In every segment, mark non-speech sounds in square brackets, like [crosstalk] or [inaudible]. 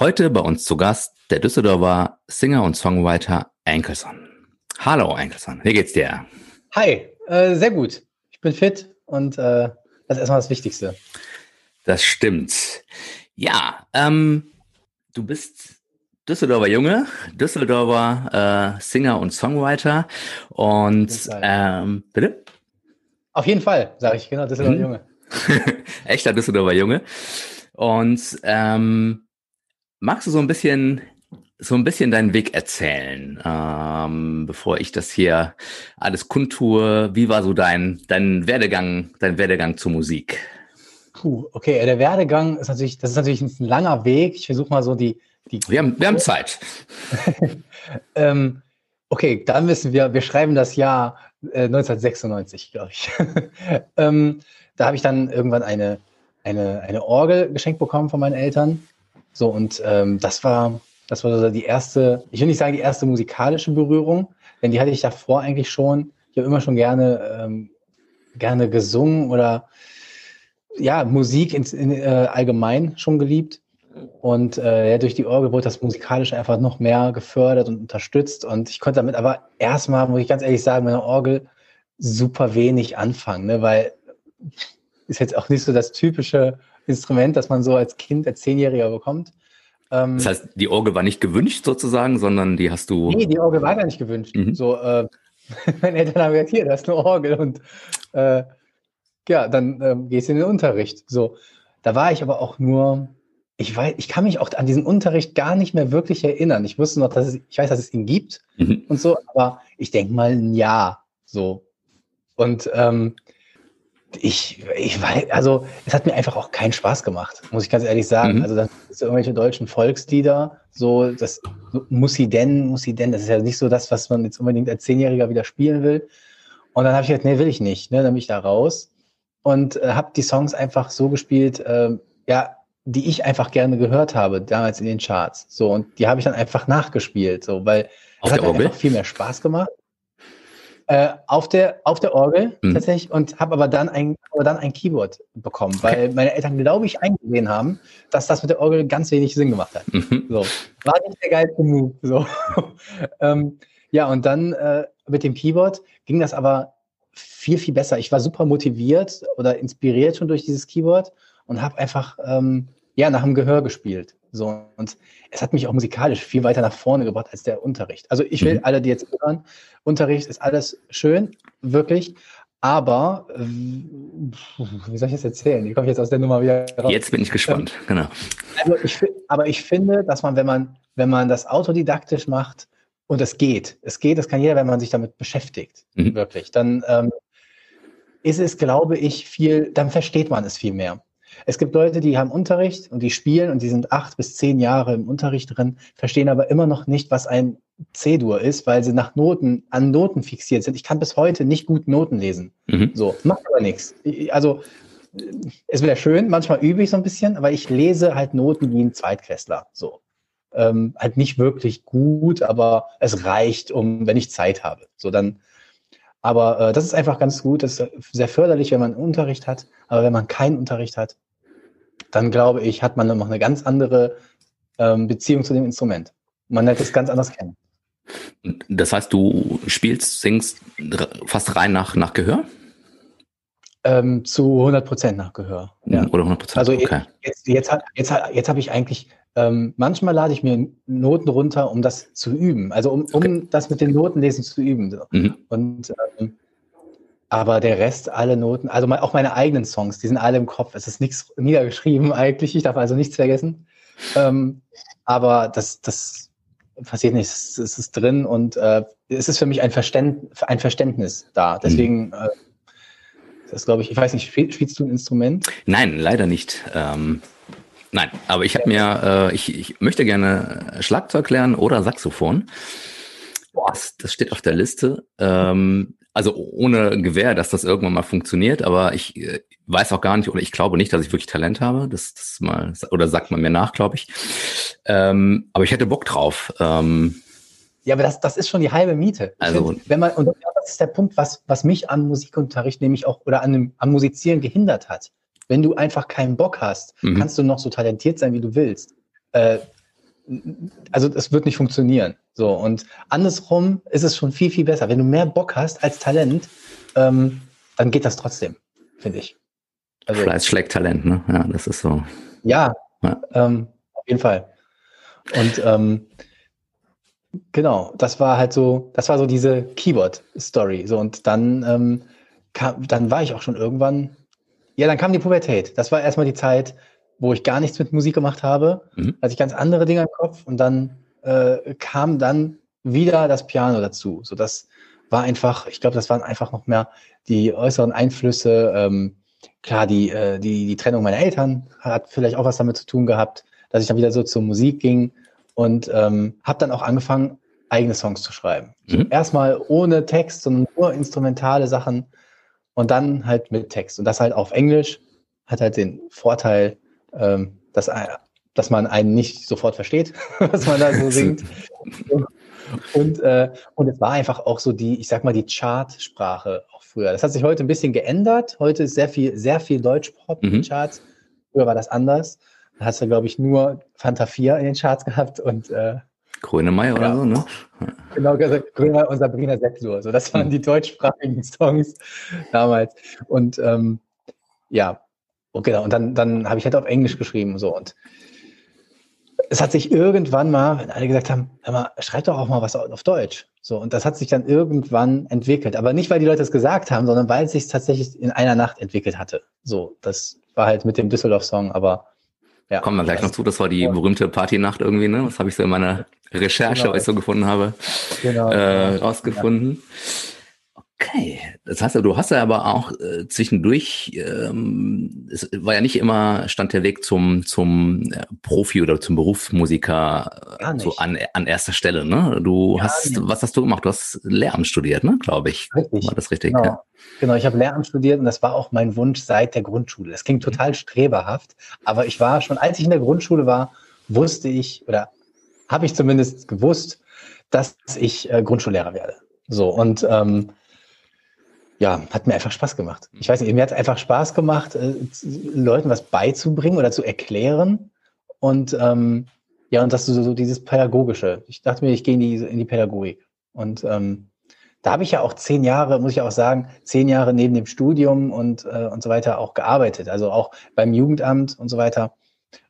Heute bei uns zu Gast der Düsseldorfer Singer und Songwriter Ankelson. Hallo Ankelson, wie geht's dir? Hi, äh, sehr gut. Ich bin fit und äh, das ist erstmal das Wichtigste. Das stimmt. Ja, ähm, du bist Düsseldorfer Junge, Düsseldorfer äh, Singer und Songwriter und ähm, bitte? Auf jeden Fall, sage ich, genau, Düsseldorfer mhm. Junge. [laughs] Echter Düsseldorfer Junge. Und ähm, magst du so ein bisschen so ein bisschen deinen Weg erzählen, ähm, bevor ich das hier alles kundtue. Wie war so dein, dein Werdegang, dein Werdegang zur Musik? Puh, okay, der Werdegang ist natürlich, das ist natürlich ein langer Weg. Ich versuche mal so die, die. Wir haben, wir haben Zeit. [laughs] ähm, okay, dann wissen wir, wir schreiben das Jahr 1996, glaube ich. [laughs] ähm, da habe ich dann irgendwann eine, eine, eine Orgel geschenkt bekommen von meinen Eltern. So, und ähm, das war, das war so die erste, ich will nicht sagen die erste musikalische Berührung, denn die hatte ich davor eigentlich schon. Ich habe immer schon gerne, ähm, gerne gesungen oder ja, Musik in, in, äh, allgemein schon geliebt. Und äh, ja, durch die Orgel wurde das musikalisch einfach noch mehr gefördert und unterstützt. Und ich konnte damit aber erstmal, muss ich ganz ehrlich sagen, mit einer Orgel super wenig anfangen, ne? weil ist jetzt auch nicht so das typische Instrument, das man so als Kind, als Zehnjähriger bekommt. Ähm, das heißt, die Orgel war nicht gewünscht sozusagen, sondern die hast du. Nee, die Orgel war gar nicht gewünscht. Mhm. So, äh, [laughs] meine Eltern haben gesagt, hier, da ist eine Orgel und äh, ja, dann äh, gehst du in den Unterricht. So, da war ich aber auch nur ich weiß, ich kann mich auch an diesen Unterricht gar nicht mehr wirklich erinnern. Ich wusste noch, dass es, ich weiß, dass es ihn gibt mhm. und so, aber ich denke mal ein Jahr so. Und ähm, ich, ich weiß, also es hat mir einfach auch keinen Spaß gemacht, muss ich ganz ehrlich sagen. Mhm. Also dann so irgendwelche deutschen Volkslieder, so das muss sie denn, muss sie denn, das ist ja nicht so das, was man jetzt unbedingt als Zehnjähriger wieder spielen will. Und dann habe ich gesagt, nee, will ich nicht. Ne? Dann bin ich da raus und äh, habe die Songs einfach so gespielt, äh, ja, die ich einfach gerne gehört habe, damals in den Charts. So, und die habe ich dann einfach nachgespielt, so, weil es hat mir einfach viel mehr Spaß gemacht. Äh, auf der auf der Orgel mhm. tatsächlich und habe aber dann ein aber dann ein Keyboard bekommen, weil okay. meine Eltern glaube ich eingesehen haben, dass das mit der Orgel ganz wenig Sinn gemacht hat. Mhm. So war nicht der geilste Move. So [laughs] ähm, ja und dann äh, mit dem Keyboard ging das aber viel viel besser. Ich war super motiviert oder inspiriert schon durch dieses Keyboard und habe einfach ähm, ja nach dem Gehör gespielt. So und es hat mich auch musikalisch viel weiter nach vorne gebracht als der Unterricht. Also ich will mhm. alle, die jetzt hören, Unterricht ist alles schön, wirklich. Aber äh, wie soll ich das erzählen? Ich komme jetzt aus der Nummer wieder raus. Jetzt bin ich gespannt, ähm, genau. Also ich, aber ich finde, dass man, wenn man, wenn man das autodidaktisch macht, und es geht, es geht, das kann jeder, wenn man sich damit beschäftigt, mhm. wirklich, dann ähm, ist es, glaube ich, viel, dann versteht man es viel mehr. Es gibt Leute, die haben Unterricht und die spielen und die sind acht bis zehn Jahre im Unterricht drin, verstehen aber immer noch nicht, was ein C-Dur ist, weil sie nach Noten, an Noten fixiert sind. Ich kann bis heute nicht gut Noten lesen. Mhm. So, macht aber nichts. Also, es wäre schön, manchmal übe ich so ein bisschen, aber ich lese halt Noten wie ein Zweitklässler. So. Ähm, halt nicht wirklich gut, aber es reicht, um, wenn ich Zeit habe. So, dann, aber äh, das ist einfach ganz gut. Das ist sehr förderlich, wenn man Unterricht hat. Aber wenn man keinen Unterricht hat, dann glaube ich, hat man noch eine ganz andere ähm, Beziehung zu dem Instrument. Man lernt es ganz anders kennen. Das heißt, du spielst, singst fast rein nach, nach Gehör? Ähm, zu 100 Prozent nach Gehör. Ja. Oder 100 Prozent. Also okay. jetzt, jetzt, jetzt, jetzt, jetzt habe ich eigentlich ähm, manchmal lade ich mir Noten runter, um das zu üben, also um, um okay. das mit den Notenlesen zu üben. Mhm. Und ähm, aber der Rest, alle Noten, also auch meine eigenen Songs, die sind alle im Kopf. Es ist nichts niedergeschrieben [laughs] eigentlich. Ich darf also nichts vergessen. Ähm, aber das, das passiert nicht. Es, es ist drin und äh, es ist für mich ein, Verständ, ein Verständnis da. Deswegen, mhm. äh, das glaube ich, ich weiß nicht, spielst du ein Instrument? Nein, leider nicht. Ähm, Nein, aber ich habe mir, äh, ich, ich möchte gerne Schlagzeug lernen oder Saxophon. Das, das steht auf der Liste. Ähm, also ohne Gewehr, dass das irgendwann mal funktioniert, aber ich äh, weiß auch gar nicht oder ich glaube nicht, dass ich wirklich Talent habe. Das, das mal, oder sagt man mir nach, glaube ich. Ähm, aber ich hätte Bock drauf. Ähm, ja, aber das, das ist schon die halbe Miete. Also, find, wenn man, und das ist der Punkt, was, was mich am Musikunterricht nämlich auch oder an dem, am Musizieren gehindert hat. Wenn du einfach keinen Bock hast, mhm. kannst du noch so talentiert sein, wie du willst. Äh, also es wird nicht funktionieren. So und andersrum ist es schon viel viel besser. Wenn du mehr Bock hast als Talent, ähm, dann geht das trotzdem, finde ich. Also, Fleiß schlägt Talent, ne? Ja, das ist so. Ja, ja. Ähm, auf jeden Fall. Und ähm, Genau, das war halt so, das war so diese Keyboard-Story. So, und dann, ähm, kam, dann war ich auch schon irgendwann, ja, dann kam die Pubertät. Das war erstmal die Zeit, wo ich gar nichts mit Musik gemacht habe. Mhm. Hatte ich ganz andere Dinge im Kopf und dann äh, kam dann wieder das Piano dazu. So, das war einfach, ich glaube, das waren einfach noch mehr die äußeren Einflüsse. Ähm, klar, die, äh, die, die Trennung meiner Eltern hat vielleicht auch was damit zu tun gehabt, dass ich dann wieder so zur Musik ging und ähm, habe dann auch angefangen, eigene Songs zu schreiben. Mhm. Erstmal ohne Text, sondern nur instrumentale Sachen und dann halt mit Text. Und das halt auf Englisch hat halt den Vorteil, ähm, dass, dass man einen nicht sofort versteht, [laughs] was man da so [laughs] singt. Und, äh, und es war einfach auch so die, ich sag mal, die Chartsprache auch früher. Das hat sich heute ein bisschen geändert. Heute ist sehr viel, sehr viel Deutschpop in den mhm. Charts. Früher war das anders. Da hast du, glaube ich, nur Fanta 4 in den Charts gehabt und äh, Grönemeyer oder so, ne? Genau, also Grönemeyer und Sabrina Setlur. So, das waren hm. die deutschsprachigen Songs damals. Und ähm, ja, und genau, und dann, dann habe ich halt auf Englisch geschrieben so und es hat sich irgendwann mal, wenn alle gesagt haben, hör mal, schreib doch auch mal was auf Deutsch. So, und das hat sich dann irgendwann entwickelt. Aber nicht, weil die Leute es gesagt haben, sondern weil es sich tatsächlich in einer Nacht entwickelt hatte. So, das war halt mit dem Düsseldorf-Song, aber ja, Kommen wir gleich noch zu, das war die berühmte Partynacht irgendwie, ne? Das habe ich so in meiner Recherche, genau. was ich so gefunden habe, genau. äh, rausgefunden. Ja. Okay, das heißt, du hast ja aber auch äh, zwischendurch, ähm, es war ja nicht immer, stand der Weg zum, zum äh, Profi oder zum Berufsmusiker äh, so an, an erster Stelle, ne? Du Gar hast, nicht. was hast du gemacht? Du hast Lehramt studiert, ne, glaube ich. Richtig. War das richtig? Genau, ja. genau ich habe Lehramt studiert und das war auch mein Wunsch seit der Grundschule. Das klingt total streberhaft, aber ich war schon, als ich in der Grundschule war, wusste ich oder habe ich zumindest gewusst, dass ich äh, Grundschullehrer werde. So und ähm, ja, hat mir einfach Spaß gemacht. Ich weiß nicht, mir hat es einfach Spaß gemacht, äh, Leuten was beizubringen oder zu erklären. Und ähm, ja, und das so, so dieses Pädagogische. Ich dachte mir, ich gehe in die, in die Pädagogik. Und ähm, da habe ich ja auch zehn Jahre, muss ich auch sagen, zehn Jahre neben dem Studium und, äh, und so weiter auch gearbeitet. Also auch beim Jugendamt und so weiter.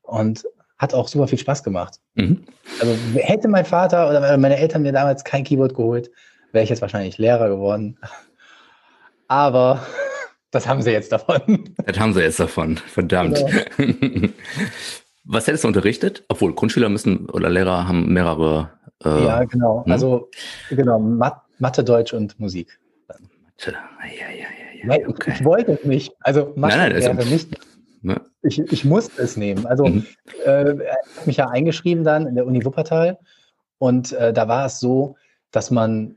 Und hat auch super viel Spaß gemacht. Mhm. Also hätte mein Vater oder meine Eltern mir damals kein Keyboard geholt, wäre ich jetzt wahrscheinlich Lehrer geworden. Aber [laughs] das haben sie jetzt davon. Das haben sie jetzt davon, verdammt. Genau. [laughs] Was hättest du unterrichtet? Obwohl Grundschüler müssen oder Lehrer haben mehrere. Äh, ja, genau. Hm? Also genau, Mat Mathe, Deutsch und Musik. Mathe. Ja, ja, ja, ja. Okay. Ich, ich, wollte es nicht. Also Mathe nein, nein, wäre ist nicht. Ne? Ich, ich musste es nehmen. Also mhm. äh, er hat mich ja eingeschrieben dann in der Uni Wuppertal und äh, da war es so, dass man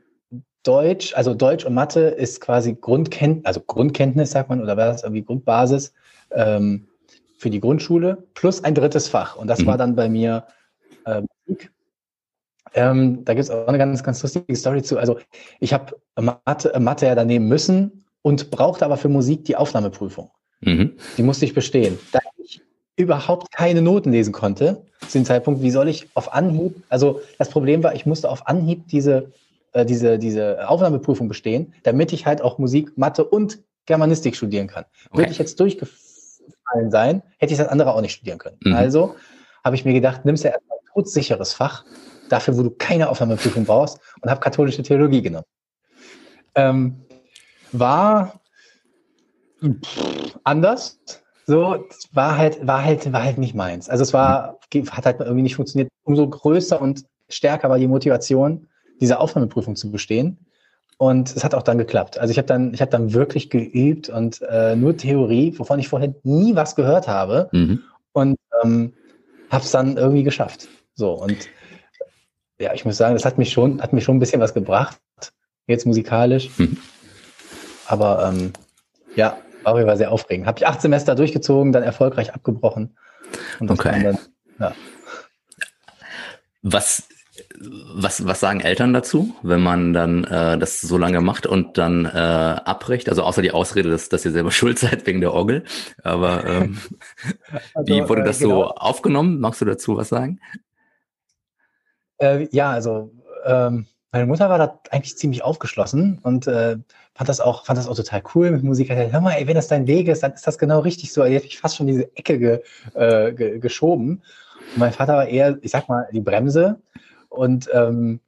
Deutsch, also Deutsch und Mathe ist quasi Grundkenntnis, also Grundkenntnis, sagt man, oder war das irgendwie Grundbasis ähm, für die Grundschule, plus ein drittes Fach. Und das mhm. war dann bei mir äh, Musik. Ähm, da gibt es auch eine ganz, ganz lustige Story zu. Also ich habe Mathe, Mathe ja dann nehmen müssen und brauchte aber für Musik die Aufnahmeprüfung. Mhm. Die musste ich bestehen. Da ich überhaupt keine Noten lesen konnte, zu dem Zeitpunkt, wie soll ich auf Anhieb, also das Problem war, ich musste auf Anhieb diese äh, diese, diese Aufnahmeprüfung bestehen, damit ich halt auch Musik, Mathe und Germanistik studieren kann. Okay. Würde ich jetzt durchgefallen sein, hätte ich das andere auch nicht studieren können. Mhm. Also habe ich mir gedacht, nimmst ja erstmal ein todsicheres Fach, dafür, wo du keine Aufnahmeprüfung brauchst, und habe katholische Theologie genommen. Ähm, war pff, anders. So, war halt, war halt, war halt nicht meins. Also es war, hat halt irgendwie nicht funktioniert. Umso größer und stärker war die Motivation, diese Aufnahmeprüfung zu bestehen. Und es hat auch dann geklappt. Also ich habe dann, ich habe dann wirklich geübt und äh, nur Theorie, wovon ich vorher nie was gehört habe. Mhm. Und ähm, habe es dann irgendwie geschafft. So und ja, ich muss sagen, das hat mich schon, hat mich schon ein bisschen was gebracht, jetzt musikalisch. Hm. Aber ähm, ja, war war sehr aufregend. Habe ich acht Semester durchgezogen, dann erfolgreich abgebrochen. Okay. Dann, ja. Was was, was sagen Eltern dazu, wenn man dann äh, das so lange macht und dann äh, abbricht? Also außer die Ausrede, dass, dass ihr selber [laughs] schuld seid wegen der Orgel. Aber ähm, [laughs] also, wie wurde das äh, genau. so aufgenommen? Magst du dazu was sagen? Äh, ja, also ähm, meine Mutter war da eigentlich ziemlich aufgeschlossen und äh, fand das auch fand das auch total cool mit Musik. Hat hör mal, ey, wenn das dein Weg ist, dann ist das genau richtig so. Die hat mich fast schon diese Ecke ge, äh, ge, geschoben. Und mein Vater war eher, ich sag mal, die Bremse und ähm,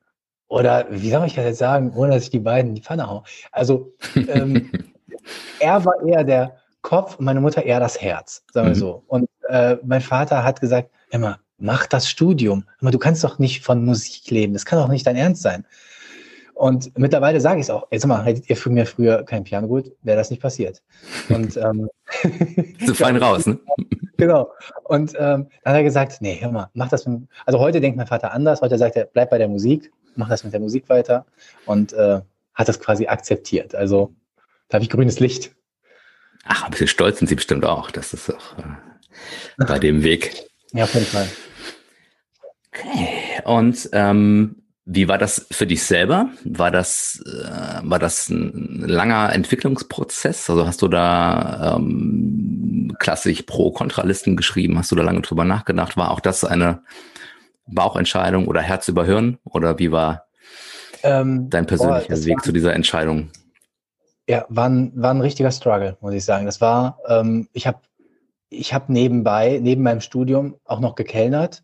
oder wie soll ich das jetzt sagen, ohne dass ich die beiden in die Pfanne hau. Also ähm, [laughs] er war eher der Kopf und meine Mutter eher das Herz, sagen wir mhm. so. Und äh, mein Vater hat gesagt, immer mach das Studium. Aber du kannst doch nicht von Musik leben. Das kann doch nicht dein Ernst sein. Und mittlerweile sage ich es auch. Jetzt mal, hättet ihr für mir früher kein Piano gut, wäre das nicht passiert. Und ähm, [laughs] so fein raus, ne? [laughs] Genau. Und ähm, dann hat er gesagt, nee, hör mal, mach das mit, also heute denkt mein Vater anders, heute sagt er, bleib bei der Musik, mach das mit der Musik weiter und äh, hat das quasi akzeptiert. Also da habe ich grünes Licht. Ach, ein bisschen stolz sind Sie bestimmt auch. Das ist auch äh, bei dem Weg. Ja, auf jeden Fall. Okay. Und ähm, wie war das für dich selber? War das, äh, war das ein langer Entwicklungsprozess? Also hast du da ähm, klassisch Pro-Kontralisten geschrieben? Hast du da lange drüber nachgedacht? War auch das eine Bauchentscheidung oder Herz über Hirn? Oder wie war ähm, dein persönlicher boah, Weg war, zu dieser Entscheidung? Ja, war ein, war ein richtiger Struggle, muss ich sagen. Das war, ähm, ich habe ich hab nebenbei, neben meinem Studium auch noch gekellnert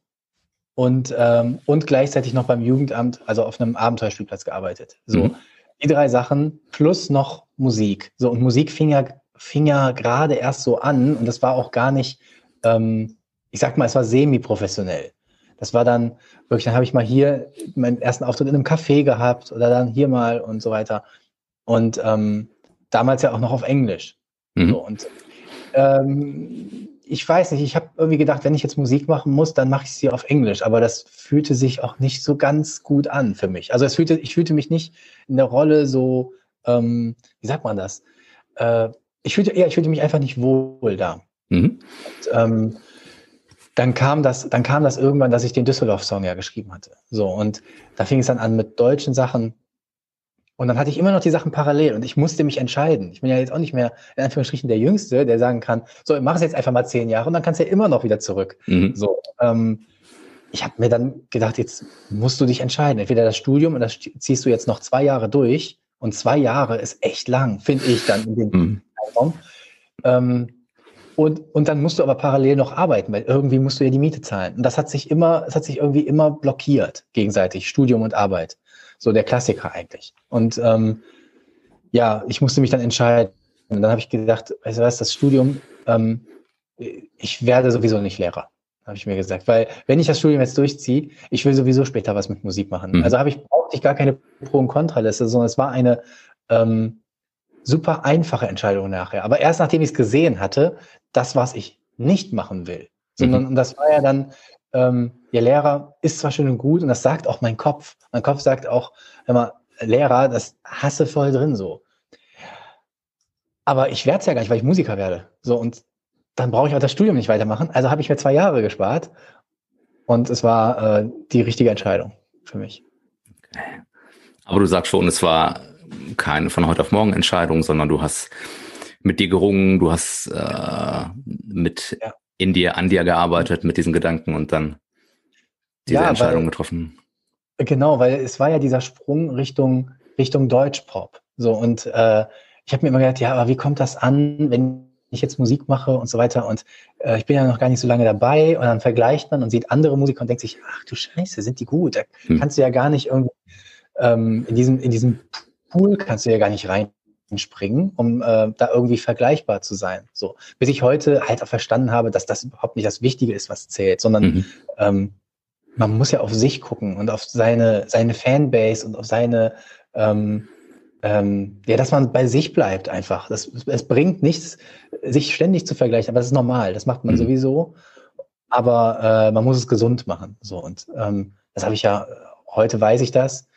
und, ähm, und gleichzeitig noch beim Jugendamt, also auf einem Abenteuerspielplatz gearbeitet. So, mhm. die drei Sachen plus noch Musik. So, und Musik fing ja, fing ja gerade erst so an und das war auch gar nicht, ähm, ich sag mal, es war semi-professionell. Das war dann wirklich, dann habe ich mal hier meinen ersten Auftritt in einem Café gehabt oder dann hier mal und so weiter. Und ähm, damals ja auch noch auf Englisch. Mhm. So, und ähm, ich weiß nicht, ich habe irgendwie gedacht, wenn ich jetzt Musik machen muss, dann mache ich sie auf Englisch, aber das fühlte sich auch nicht so ganz gut an für mich. Also es fühlte, ich fühlte mich nicht in der Rolle so, ähm, wie sagt man das? Äh, ich fühlte, ja, ich fühlte mich einfach nicht wohl da. Mhm. Und, ähm, dann kam das, dann kam das irgendwann, dass ich den Düsseldorf-Song ja geschrieben hatte. So und da fing es dann an mit deutschen Sachen und dann hatte ich immer noch die Sachen parallel und ich musste mich entscheiden. Ich bin ja jetzt auch nicht mehr in Anführungsstrichen der Jüngste, der sagen kann, so, mach es jetzt einfach mal zehn Jahre und dann kannst du ja immer noch wieder zurück. Mhm. So, ähm, ich habe mir dann gedacht, jetzt musst du dich entscheiden. Entweder das Studium und das ziehst du jetzt noch zwei Jahre durch und zwei Jahre ist echt lang, finde ich dann in dem mhm. Zeitraum. Ähm, und, und dann musst du aber parallel noch arbeiten, weil irgendwie musst du ja die Miete zahlen. Und das hat sich immer, es hat sich irgendwie immer blockiert, gegenseitig, Studium und Arbeit. So der Klassiker eigentlich. Und ähm, ja, ich musste mich dann entscheiden. Und dann habe ich gedacht, weißt du was, das Studium, ähm, ich werde sowieso nicht Lehrer, habe ich mir gesagt. Weil wenn ich das Studium jetzt durchziehe, ich will sowieso später was mit Musik machen. Mhm. Also habe ich brauchte ich gar keine Pro- und Kontraliste, sondern es war eine ähm, super einfache Entscheidung nachher. Aber erst nachdem ich es gesehen hatte, das, was ich nicht machen will. Sondern mhm. und das war ja dann ähm, ihr Lehrer ist zwar schön und gut und das sagt auch mein Kopf. Mein Kopf sagt auch immer, Lehrer, das hasse voll drin so. Aber ich werde es ja gar nicht, weil ich Musiker werde. So und dann brauche ich auch das Studium nicht weitermachen. Also habe ich mir zwei Jahre gespart und es war äh, die richtige Entscheidung für mich. Aber du sagst schon, es war keine von heute auf morgen Entscheidung, sondern du hast mit dir gerungen, du hast äh, mit ja in dir, an dir gearbeitet mit diesen Gedanken und dann diese ja, Entscheidung weil, getroffen. Genau, weil es war ja dieser Sprung Richtung, Richtung Deutschpop. So, und äh, ich habe mir immer gedacht, ja, aber wie kommt das an, wenn ich jetzt Musik mache und so weiter und äh, ich bin ja noch gar nicht so lange dabei und dann vergleicht man und sieht andere Musiker und denkt sich, ach du Scheiße, sind die gut. Da hm. kannst du ja gar nicht irgendwie ähm, in diesem in diesem Pool kannst du ja gar nicht rein springen, um äh, da irgendwie vergleichbar zu sein. So, bis ich heute halt auch verstanden habe, dass das überhaupt nicht das Wichtige ist, was zählt, sondern mhm. ähm, man muss ja auf sich gucken und auf seine seine Fanbase und auf seine ähm, ähm, ja, dass man bei sich bleibt einfach. Das, es bringt nichts, sich ständig zu vergleichen, aber das ist normal. Das macht man mhm. sowieso. aber äh, man muss es gesund machen. So und ähm, das habe ich ja, heute weiß ich das.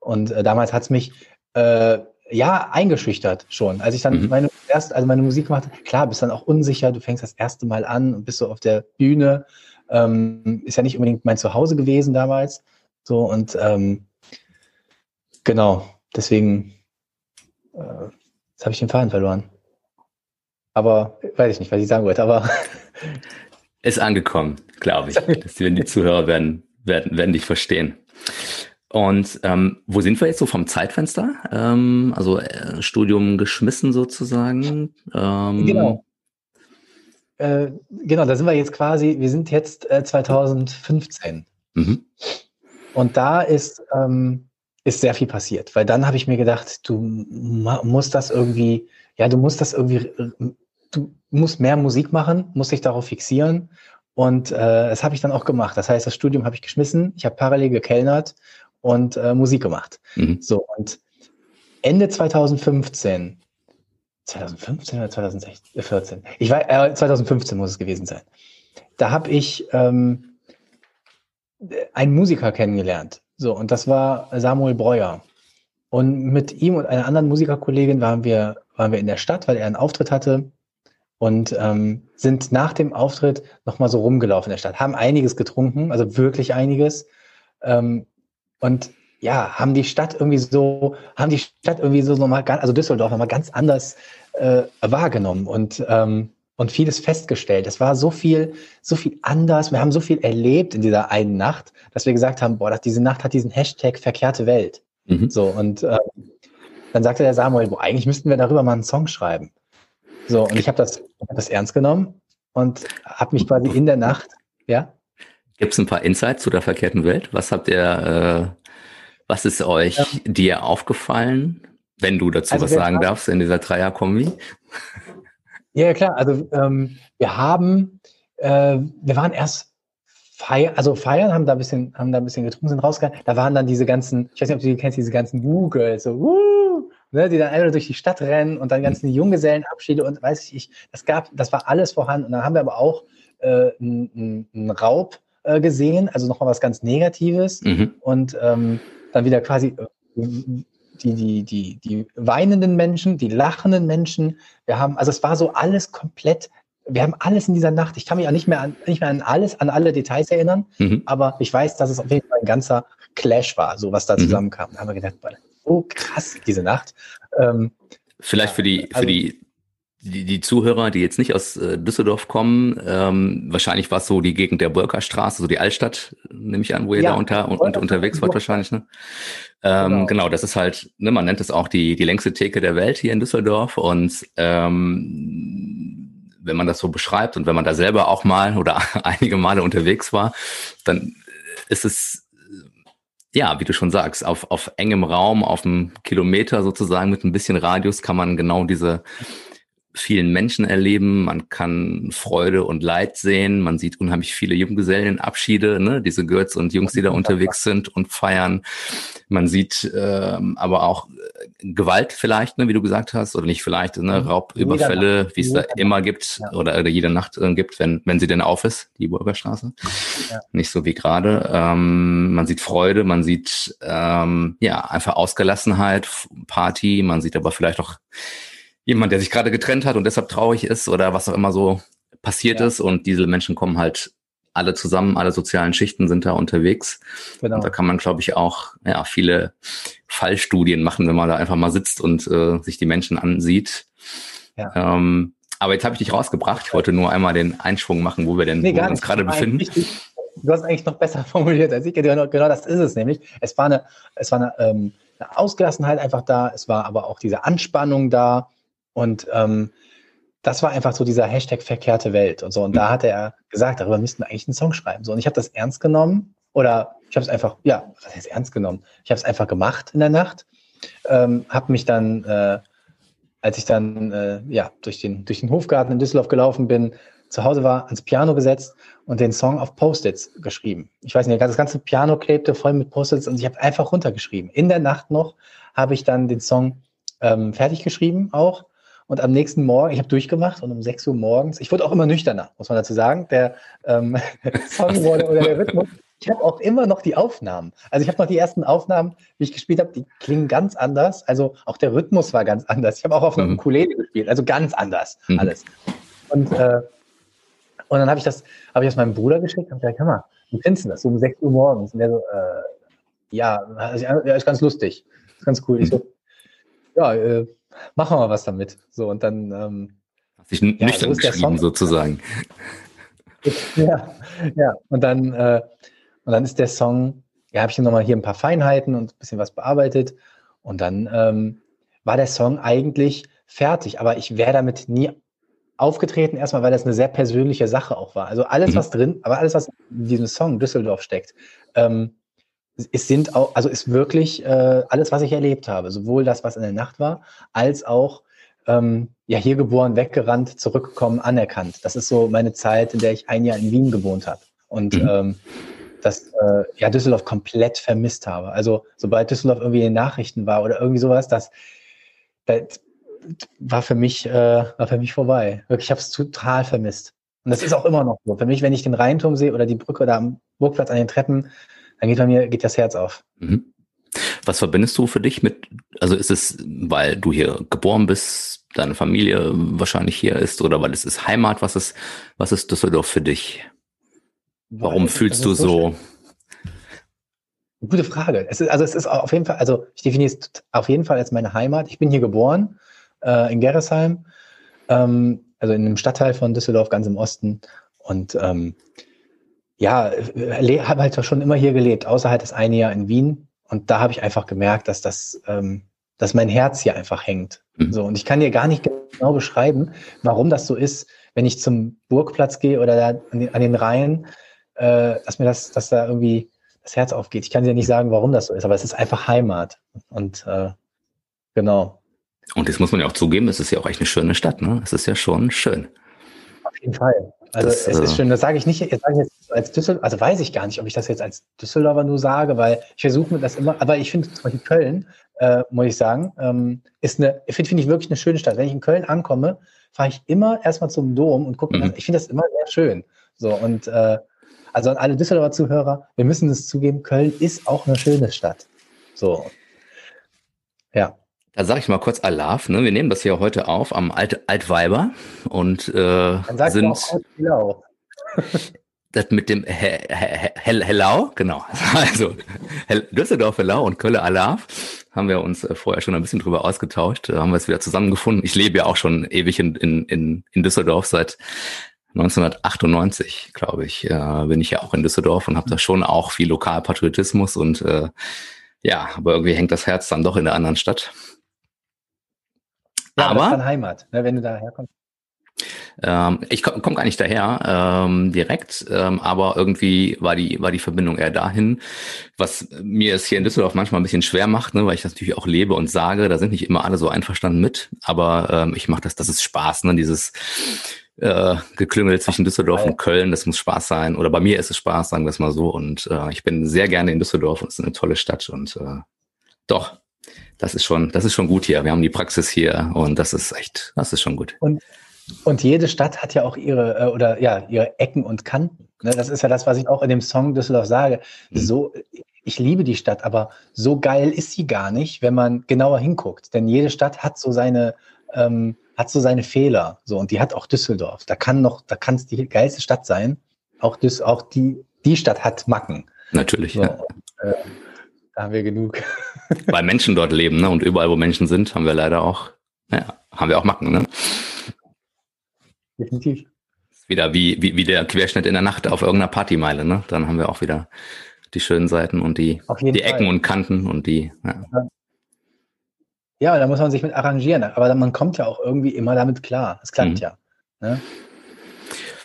Und äh, damals hat es mich äh, ja eingeschüchtert schon. Als ich dann mhm. meine erst, also meine Musik gemacht habe, klar, bist dann auch unsicher, du fängst das erste Mal an und bist so auf der Bühne. Ähm, ist ja nicht unbedingt mein Zuhause gewesen damals. So und ähm, genau, deswegen äh, jetzt habe ich den Faden verloren. Aber weiß ich nicht, was ich sagen wollte, aber [laughs] ist angekommen, glaube ich. Dass die, die Zuhörer werden, werden, werden dich verstehen. Und ähm, wo sind wir jetzt so vom Zeitfenster? Ähm, also äh, Studium geschmissen sozusagen. Ähm, genau. Äh, genau, da sind wir jetzt quasi, wir sind jetzt äh, 2015. Mhm. Und da ist, ähm, ist sehr viel passiert, weil dann habe ich mir gedacht, du musst das irgendwie, ja, du musst das irgendwie, du musst mehr Musik machen, musst dich darauf fixieren. Und äh, das habe ich dann auch gemacht. Das heißt, das Studium habe ich geschmissen. Ich habe parallel gekellnert und äh, Musik gemacht. Mhm. So, und Ende 2015, 2015 oder 2014? Ich war, äh, 2015 muss es gewesen sein. Da habe ich ähm, einen Musiker kennengelernt. So, und das war Samuel Breuer. Und mit ihm und einer anderen Musikerkollegin waren wir, waren wir in der Stadt, weil er einen Auftritt hatte und ähm, sind nach dem Auftritt nochmal so rumgelaufen in der Stadt, haben einiges getrunken, also wirklich einiges. Ähm, und ja, haben die Stadt irgendwie so, haben die Stadt irgendwie so nochmal, also Düsseldorf nochmal ganz anders äh, wahrgenommen und, ähm, und vieles festgestellt. Es war so viel, so viel anders. Wir haben so viel erlebt in dieser einen Nacht, dass wir gesagt haben, boah, dass diese Nacht hat diesen Hashtag verkehrte Welt. Mhm. So, und äh, dann sagte der Samuel, boah, eigentlich müssten wir darüber mal einen Song schreiben. So, und ich habe das, hab das ernst genommen und habe mich quasi in der Nacht, ja. Gibt es ein paar Insights zu der verkehrten Welt? Was habt ihr, äh, was ist euch ja. dir aufgefallen, wenn du dazu also was sagen haben, darfst in dieser Dreier-Kombi? Ja, klar. Also ähm, wir haben, äh, wir waren erst feiern, also feiern, haben da ein bisschen, haben da ein bisschen getrunken, sind rausgegangen. Da waren dann diese ganzen, ich weiß nicht, ob du die kennst, diese ganzen Google, so, uh, ne, die dann einfach durch die Stadt rennen und dann ganzen Junggesellenabschiede und weiß ich, das gab, das war alles vorhanden. Und dann haben wir aber auch äh, einen Raub äh, gesehen, also nochmal was ganz Negatives mhm. und ähm, dann wieder quasi äh, die, die, die, die weinenden Menschen, die lachenden Menschen. Wir haben, also es war so alles komplett, wir haben alles in dieser Nacht. Ich kann mich auch nicht mehr an, nicht mehr an alles, an alle Details erinnern, mhm. aber ich weiß, dass es auf jeden Fall ein ganzer Clash war, so was da mhm. zusammenkam. Da haben wir gedacht, so krass, diese Nacht. Ähm, Vielleicht für die, für also, die die, die Zuhörer, die jetzt nicht aus äh, Düsseldorf kommen, ähm, wahrscheinlich war es so die Gegend der Burgerstraße, so die Altstadt, nehme ich an, wo ihr ja, da unter, un, unterwegs wart wahrscheinlich, ne? Ähm, genau. genau, das ist halt, ne, man nennt es auch die, die längste Theke der Welt hier in Düsseldorf und ähm, wenn man das so beschreibt und wenn man da selber auch mal oder [laughs] einige Male unterwegs war, dann ist es ja, wie du schon sagst, auf, auf engem Raum, auf einem Kilometer sozusagen mit ein bisschen Radius kann man genau diese vielen Menschen erleben, man kann Freude und Leid sehen, man sieht unheimlich viele Junggesellenabschiede, ne? diese Girls und Jungs, die da unterwegs sind und feiern. Man sieht ähm, aber auch äh, Gewalt vielleicht, ne, wie du gesagt hast, oder nicht vielleicht, ne, mhm. Raubüberfälle, wie es da immer gibt ja. oder, oder jede Nacht äh, gibt, wenn, wenn sie denn auf ist, die Bürgerstraße. Ja. Nicht so wie gerade. Ähm, man sieht Freude, man sieht ähm, ja einfach Ausgelassenheit, Party, man sieht aber vielleicht auch jemand, der sich gerade getrennt hat und deshalb traurig ist oder was auch immer so passiert ja. ist. Und diese Menschen kommen halt alle zusammen, alle sozialen Schichten sind da unterwegs. Genau. Und da kann man, glaube ich, auch ja, viele Fallstudien machen, wenn man da einfach mal sitzt und äh, sich die Menschen ansieht. Ja. Ähm, aber jetzt habe ich dich rausgebracht. Ich wollte nur einmal den Einschwung machen, wo wir denn nee, wo wir uns gerade befinden. Du hast eigentlich noch besser [laughs] formuliert als ich. Genau, genau das ist es nämlich. Es war eine, es war eine, ähm, eine Ausgelassenheit einfach da. Es war aber auch diese Anspannung da. Und ähm, das war einfach so dieser Hashtag verkehrte Welt und so. Und da hat er gesagt, darüber müssten wir eigentlich einen Song schreiben. So, und ich habe das ernst genommen oder ich habe es einfach, ja, was heißt ernst genommen? Ich habe es einfach gemacht in der Nacht, ähm, habe mich dann, äh, als ich dann äh, ja durch den durch den Hofgarten in Düsseldorf gelaufen bin, zu Hause war, ans Piano gesetzt und den Song auf Post-its geschrieben. Ich weiß nicht, das ganze Piano klebte voll mit Post-its und ich habe einfach runtergeschrieben. In der Nacht noch habe ich dann den Song ähm, fertig geschrieben auch Und am nächsten Morgen, ich habe durchgemacht und um 6 Uhr morgens, ich wurde auch immer nüchterner, muss man dazu sagen. Der ähm, [laughs] Song wurde oder der Rhythmus. Ich habe auch immer noch die Aufnahmen. Also ich habe noch die ersten Aufnahmen, wie ich gespielt habe, die klingen ganz anders. Also auch der Rhythmus war ganz anders. Ich habe auch auf einem mhm. Ukulele gespielt, also ganz anders mhm. alles. Und, äh, und dann habe ich das, habe ich das meinem Bruder geschickt und gesagt, hör mal, wie findest du das? So um 6 Uhr morgens. Und der so, äh, ja, ja, ist ganz lustig. Ist ganz cool. Ich so, ja, äh, machen wir mal was damit. So, und dann. Ähm, Hast dich ja, nüchtern so geschrieben, sozusagen. [laughs] Ja, ja. Und dann, äh, und dann ist der Song, ja, habe ich nochmal hier ein paar Feinheiten und ein bisschen was bearbeitet. Und dann ähm, war der Song eigentlich fertig, aber ich wäre damit nie aufgetreten, erstmal, weil das eine sehr persönliche Sache auch war. Also alles, mhm. was drin, aber alles, was in diesem Song Düsseldorf steckt, ähm, es sind auch, also ist wirklich äh, alles, was ich erlebt habe, sowohl das, was in der Nacht war, als auch ähm, ja hier geboren, weggerannt, zurückgekommen, anerkannt. Das ist so meine Zeit, in der ich ein Jahr in Wien gewohnt habe und mhm. ähm, das äh, ja Düsseldorf komplett vermisst habe. Also sobald Düsseldorf irgendwie in den Nachrichten war oder irgendwie sowas, das, das war für mich äh, war für mich vorbei. Wirklich, ich habe es total vermisst. Und das ist auch immer noch so. Für mich, wenn ich den Rheinturm sehe oder die Brücke da am Burgplatz an den Treppen, dann geht bei mir geht das Herz auf. Mhm. Was verbindest du für dich mit, also ist es, weil du hier geboren bist, deine Familie wahrscheinlich hier ist oder weil es ist Heimat, was ist, was ist Düsseldorf für dich? Warum weil, fühlst du so? Gute Frage. Es ist, also es ist auf jeden Fall, also ich definiere es auf jeden Fall als meine Heimat. Ich bin hier geboren, äh, in Gerresheim, ähm, also in einem Stadtteil von Düsseldorf, ganz im Osten. Und ähm, ja, habe halt schon immer hier gelebt, außer halt das eine Jahr in Wien. Und da habe ich einfach gemerkt, dass das, ähm, dass mein Herz hier einfach hängt. Mhm. So, und ich kann dir gar nicht genau beschreiben, warum das so ist, wenn ich zum Burgplatz gehe oder da an den, an den Rhein, äh, dass mir das, dass da irgendwie das Herz aufgeht. Ich kann dir nicht sagen, warum das so ist, aber es ist einfach Heimat. Und äh, genau. Und das muss man ja auch zugeben, es ist ja auch echt eine schöne Stadt, ne? Es ist ja schon schön. Auf jeden Fall. Also das, es ist äh, schön, das sage ich nicht, jetzt sage ich jetzt als Düsseldorf, also weiß ich gar nicht, ob ich das jetzt als Düsseldorfer nur sage, weil ich versuche mir das immer, aber ich finde zum Beispiel Köln, äh, muss ich sagen, ähm, ist eine, finde find ich wirklich eine schöne Stadt. Wenn ich in Köln ankomme, fahre ich immer erstmal zum Dom und gucke, mhm. ich finde das immer sehr schön. So und äh, also an alle Düsseldorfer Zuhörer, wir müssen es zugeben, Köln ist auch eine schöne Stadt. So. Ja. Da sage ich mal kurz Alaf, ne? Wir nehmen das hier heute auf am Alt Altweiber und äh, sind das mit dem He He He Hellau, genau. [laughs] Also Düsseldorf Hellau und Köln Alaf haben wir uns äh, vorher schon ein bisschen drüber ausgetauscht, da haben wir es wieder zusammengefunden. Ich lebe ja auch schon ewig in, in, in Düsseldorf seit 1998, glaube ich, äh, bin ich ja auch in Düsseldorf und habe da schon auch viel Lokalpatriotismus und äh, ja, aber irgendwie hängt das Herz dann doch in der anderen Stadt. Ja, aber das ist dann Heimat, ne, wenn du da herkommst. Ähm, ich komme komm gar nicht daher ähm, direkt, ähm, aber irgendwie war die war die Verbindung eher dahin, was mir es hier in Düsseldorf manchmal ein bisschen schwer macht, ne, weil ich das natürlich auch lebe und sage. Da sind nicht immer alle so einverstanden mit, aber ähm, ich mache das, das ist Spaß, ne, dieses äh, Geklüngel zwischen Düsseldorf und Köln, das muss Spaß sein. Oder bei mir ist es Spaß, sagen wir es mal so. Und äh, ich bin sehr gerne in Düsseldorf und es ist eine tolle Stadt und äh, doch, das ist schon, das ist schon gut hier. Wir haben die Praxis hier und das ist echt, das ist schon gut. Und, und jede Stadt hat ja auch ihre, äh, oder ja, ihre Ecken und Kanten. Ne? Das ist ja das, was ich auch in dem Song Düsseldorf sage. Mhm. So, ich liebe die Stadt, aber so geil ist sie gar nicht, wenn man genauer hinguckt. Denn jede Stadt hat so seine, ähm, hat so seine Fehler. So, und die hat auch Düsseldorf. Da kann noch, da kann es die geilste Stadt sein. Auch, Düs, auch die, die Stadt hat Macken. Natürlich, so, ja. Und, äh, da haben wir genug. Weil Menschen dort leben, ne? Und überall, wo Menschen sind, haben wir leider auch, ja, haben wir auch Macken, ne? Definitiv. Wieder wie, wie, wie der Querschnitt in der Nacht auf irgendeiner Partymeile, ne? Dann haben wir auch wieder die schönen Seiten und die, die Ecken und Kanten und die. Ja. ja, da muss man sich mit arrangieren. Aber man kommt ja auch irgendwie immer damit klar. Es klappt mhm. ja. Ne?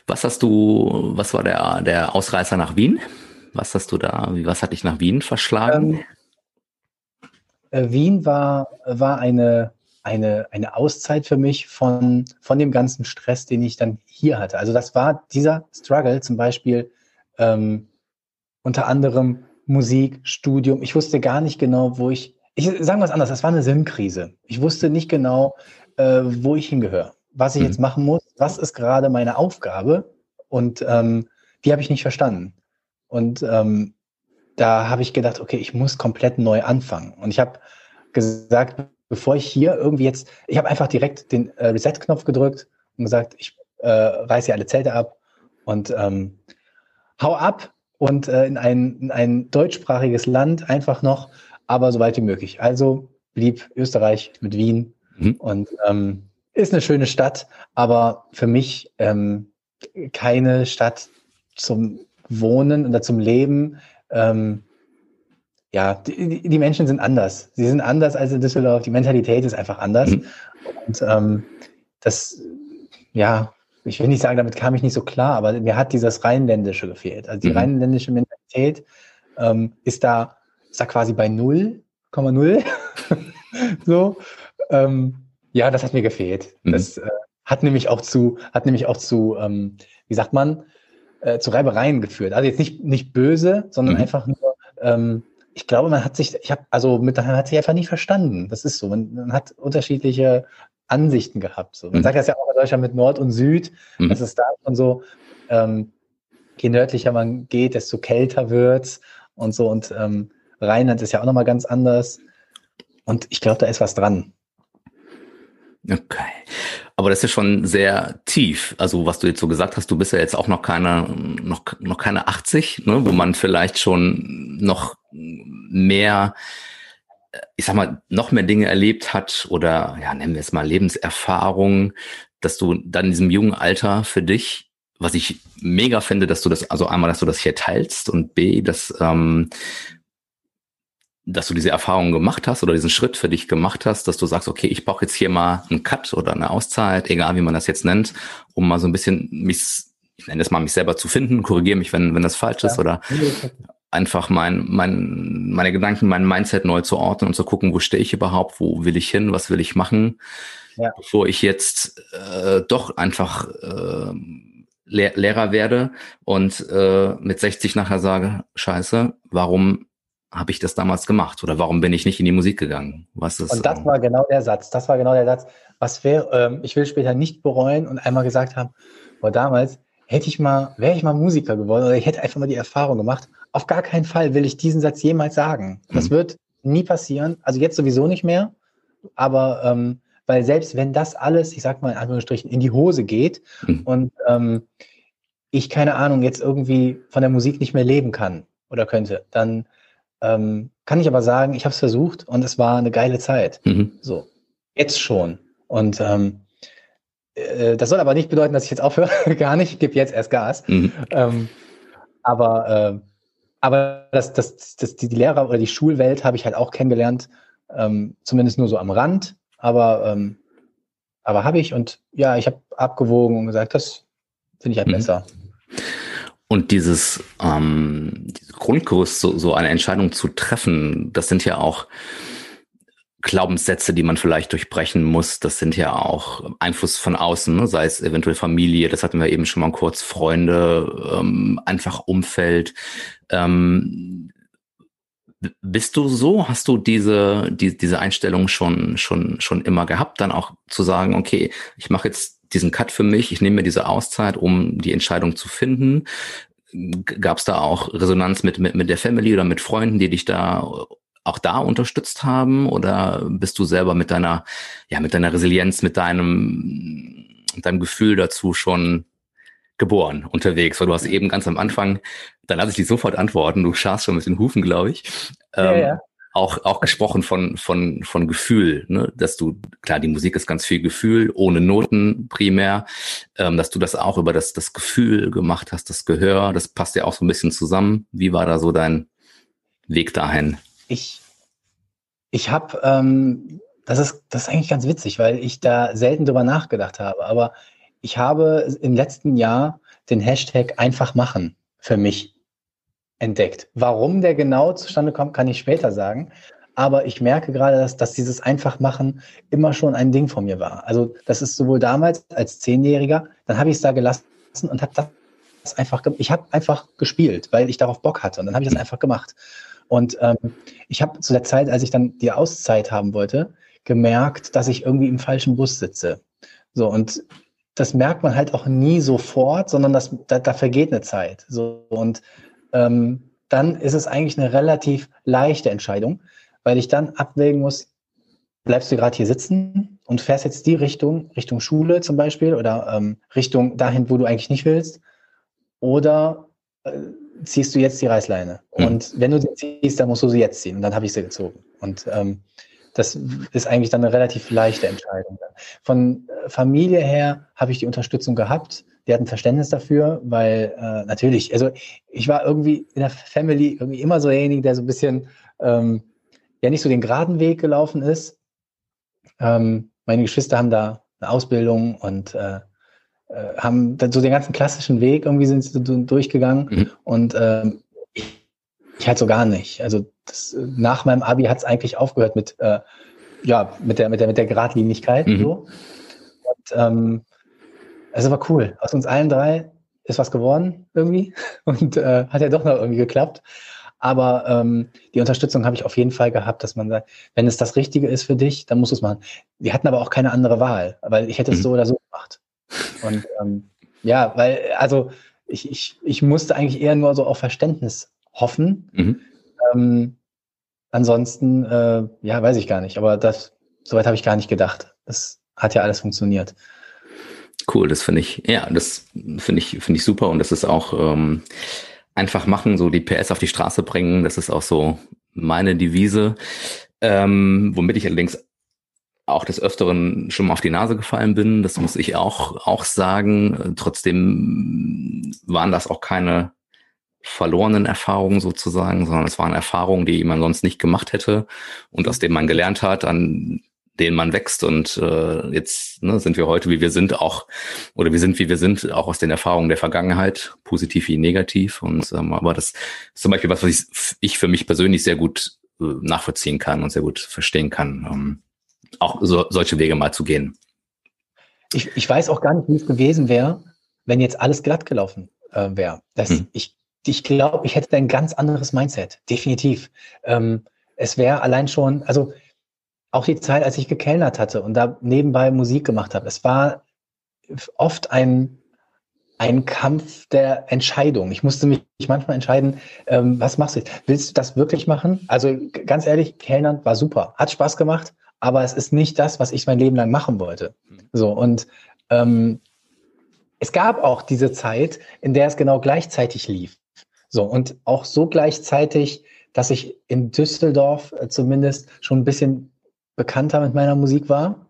Was hast du, was war der, der Ausreißer nach Wien? Was hast du da, was hat dich nach Wien verschlagen? Ähm, äh, Wien war, war eine, eine, eine Auszeit für mich von, von dem ganzen Stress, den ich dann hier hatte. Also das war dieser Struggle zum Beispiel ähm, unter anderem Musik, Studium. Ich wusste gar nicht genau, wo ich, ich sage was anderes, das war eine Sinnkrise. Ich wusste nicht genau, äh, wo ich hingehöre, was ich mhm. jetzt machen muss, was ist gerade meine Aufgabe und ähm, die habe ich nicht verstanden. Und ähm, da habe ich gedacht, okay, ich muss komplett neu anfangen. Und ich habe gesagt, bevor ich hier irgendwie jetzt, ich habe einfach direkt den äh, Reset-Knopf gedrückt und gesagt, ich äh, reiße hier alle Zelte ab und ähm, hau ab und äh, in, ein, in ein deutschsprachiges Land einfach noch, aber so weit wie möglich. Also blieb Österreich mit Wien mhm. und ähm, ist eine schöne Stadt, aber für mich ähm, keine Stadt zum Wohnen oder zum Leben. Ähm, ja, die, die, Menschen sind anders. Sie sind anders als in Düsseldorf. Die Mentalität ist einfach anders. Mhm. Und ähm, das, ja, ich will nicht sagen, damit kam ich nicht so klar, aber mir hat dieses Rheinländische gefehlt. Also die mhm. rheinländische Mentalität ähm, ist da, ist da quasi bei 0,0. [laughs] so. Ähm, ja, das hat mir gefehlt. Mhm. Das äh, hat nämlich auch zu, hat nämlich auch zu, ähm, wie sagt man, äh, zu Reibereien geführt. Also jetzt nicht, nicht böse, sondern mhm. einfach nur, ähm, ich glaube, man hat sich, ich habe, also miteinander hat sich einfach nie verstanden. Das ist so. Man, man hat unterschiedliche Ansichten gehabt. So. Man mhm. sagt das ja auch in Deutschland mit Nord und Süd. Mhm. Das ist da schon so, ähm, je nördlicher man geht, desto kälter wird's und so. Und ähm, Rheinland ist ja auch nochmal ganz anders. Und ich glaube, da ist was dran. Okay. Aber das ist schon sehr tief. Also was du jetzt so gesagt hast, du bist ja jetzt auch noch keine, noch, noch keine 80, ne, wo man vielleicht schon noch mehr, ich sag mal, noch mehr Dinge erlebt hat oder ja, nennen wir es mal Lebenserfahrung, dass du dann in diesem jungen Alter für dich, was ich mega finde, dass du das, also einmal, dass du das hier teilst und B, dass ähm, dass du diese Erfahrung gemacht hast oder diesen Schritt für dich gemacht hast, dass du sagst, okay, ich brauche jetzt hier mal einen Cut oder eine Auszeit, egal wie man das jetzt nennt, um mal so ein bisschen mich, ich nenne das mal mich selber zu finden, korrigiere mich, wenn, wenn das falsch ist, oder einfach mein, mein, meine Gedanken, mein Mindset neu zu ordnen und zu gucken, wo stehe ich überhaupt, wo will ich hin, was will ich machen, ja. bevor ich jetzt äh, doch einfach äh, Lehr Lehrer werde und äh, mit 60 nachher sage, scheiße, warum habe ich das damals gemacht oder warum bin ich nicht in die Musik gegangen? Was ist, und das ähm, war genau der Satz. Das war genau der Satz. Was wäre, ähm, ich will später nicht bereuen und einmal gesagt haben, boah, damals hätte ich mal, wäre ich mal Musiker geworden oder ich hätte einfach mal die Erfahrung gemacht. Auf gar keinen Fall will ich diesen Satz jemals sagen. Das mhm. wird nie passieren. Also jetzt sowieso nicht mehr. Aber ähm, weil selbst wenn das alles, ich sag mal in Anführungsstrichen, in die Hose geht mhm. und ähm, ich keine Ahnung jetzt irgendwie von der Musik nicht mehr leben kann oder könnte, dann ähm, kann ich aber sagen, ich habe es versucht und es war eine geile Zeit. Mhm. So, jetzt schon. Und ähm, äh, das soll aber nicht bedeuten, dass ich jetzt aufhöre. [laughs] Gar nicht. Ich gebe jetzt erst Gas. Mhm. Ähm, aber äh, aber das, das, das, die Lehrer oder die Schulwelt habe ich halt auch kennengelernt. Ähm, zumindest nur so am Rand. Aber, ähm, aber habe ich und ja, ich habe abgewogen und gesagt, das finde ich halt mhm. besser. Und dieses, ähm, dieses Grundkurs, so, so eine Entscheidung zu treffen, das sind ja auch Glaubenssätze, die man vielleicht durchbrechen muss. Das sind ja auch Einfluss von außen, ne? sei es eventuell Familie, das hatten wir eben schon mal kurz, Freunde, ähm, einfach Umfeld. Ähm, bist du so? Hast du diese, die, diese Einstellung schon, schon, schon immer gehabt, dann auch zu sagen, okay, ich mache jetzt diesen Cut für mich, ich nehme mir diese Auszeit, um die Entscheidung zu finden. Gab es da auch Resonanz mit, mit, mit der Family oder mit Freunden, die dich da auch da unterstützt haben? Oder bist du selber mit deiner, ja, mit deiner Resilienz, mit deinem, deinem Gefühl dazu schon geboren unterwegs? Weil du hast eben ganz am Anfang, da lasse ich dich sofort antworten, du scharst schon mit den Hufen, glaube ich. Ja, ähm, ja auch, auch gesprochen von, von, von Gefühl, ne? dass du, klar, die Musik ist ganz viel Gefühl, ohne Noten primär, ähm, dass du das auch über das, das Gefühl gemacht hast, das Gehör, das passt ja auch so ein bisschen zusammen. Wie war da so dein Weg dahin? Ich, ich habe, ähm, das, ist, das ist eigentlich ganz witzig, weil ich da selten drüber nachgedacht habe, aber ich habe im letzten Jahr den Hashtag einfach machen für mich entdeckt. Warum der genau zustande kommt, kann ich später sagen. Aber ich merke gerade, dass, dass dieses Einfachmachen immer schon ein Ding von mir war. Also das ist sowohl damals als Zehnjähriger, dann habe ich es da gelassen und habe das einfach, ich habe einfach gespielt, weil ich darauf Bock hatte und dann habe ich das einfach gemacht. Und ähm, ich habe zu der Zeit, als ich dann die Auszeit haben wollte, gemerkt, dass ich irgendwie im falschen Bus sitze. So, und das merkt man halt auch nie sofort, sondern das, da, da vergeht eine Zeit. So, und ähm, dann ist es eigentlich eine relativ leichte Entscheidung, weil ich dann abwägen muss, bleibst du gerade hier sitzen und fährst jetzt die Richtung, Richtung Schule zum Beispiel oder ähm, Richtung dahin, wo du eigentlich nicht willst, oder äh, ziehst du jetzt die Reißleine. Mhm. Und wenn du sie ziehst, dann musst du sie jetzt ziehen. Und dann habe ich sie gezogen. Und ähm, das ist eigentlich dann eine relativ leichte Entscheidung. Von Familie her habe ich die Unterstützung gehabt. Die hatten Verständnis dafür, weil äh, natürlich, also ich war irgendwie in der Family irgendwie immer so derjenige, der so ein bisschen ähm, ja nicht so den geraden Weg gelaufen ist. Ähm, meine Geschwister haben da eine Ausbildung und äh, äh, haben dann so den ganzen klassischen Weg irgendwie sind sie durchgegangen mhm. und ähm, ich, ich halt so gar nicht. Also das, nach meinem Abi hat es eigentlich aufgehört mit äh, ja mit der mit der mit der Geradlinigkeit mhm. so. Und, ähm, also war cool. Aus uns allen drei ist was geworden irgendwie [laughs] und äh, hat ja doch noch irgendwie geklappt. Aber ähm, die Unterstützung habe ich auf jeden Fall gehabt, dass man sagt, wenn es das Richtige ist für dich, dann musst du es machen. Wir hatten aber auch keine andere Wahl, weil ich hätte es mhm. so oder so gemacht. Und ähm, ja, weil, also ich, ich, ich musste eigentlich eher nur so auf Verständnis hoffen. Mhm. Ähm, ansonsten, äh, ja, weiß ich gar nicht. Aber das, soweit habe ich gar nicht gedacht. Das hat ja alles funktioniert. Cool, das finde ich, ja, das finde ich, finde ich super und das ist auch ähm, einfach machen, so die PS auf die Straße bringen. Das ist auch so meine Devise, ähm, womit ich allerdings auch des Öfteren schon mal auf die Nase gefallen bin. Das muss ich auch, auch sagen. Trotzdem waren das auch keine verlorenen Erfahrungen sozusagen, sondern es waren Erfahrungen, die man sonst nicht gemacht hätte und aus denen man gelernt hat, an denen man wächst. Und äh, jetzt ne, sind wir heute, wie wir sind, auch, oder wir sind, wie wir sind, auch aus den Erfahrungen der Vergangenheit, positiv wie negativ. Und ähm, aber das ist zum Beispiel was, was ich, ich für mich persönlich sehr gut äh, nachvollziehen kann und sehr gut verstehen kann. Ähm, auch so, solche Wege mal zu gehen. Ich, ich weiß auch gar nicht, wie es gewesen wäre, wenn jetzt alles glatt gelaufen äh, wäre. Hm. Ich, ich glaube, ich hätte ein ganz anderes Mindset, definitiv. Ähm, es wäre allein schon, also auch die Zeit, als ich gekellnert hatte und da nebenbei Musik gemacht habe, es war oft ein, ein Kampf der Entscheidung. Ich musste mich manchmal entscheiden, ähm, was machst du jetzt? Willst du das wirklich machen? Also ganz ehrlich, Kellnern war super, hat Spaß gemacht, aber es ist nicht das, was ich mein Leben lang machen wollte. Mhm. So und ähm, es gab auch diese Zeit, in der es genau gleichzeitig lief. So und auch so gleichzeitig, dass ich in Düsseldorf äh, zumindest schon ein bisschen bekannter mit meiner Musik war.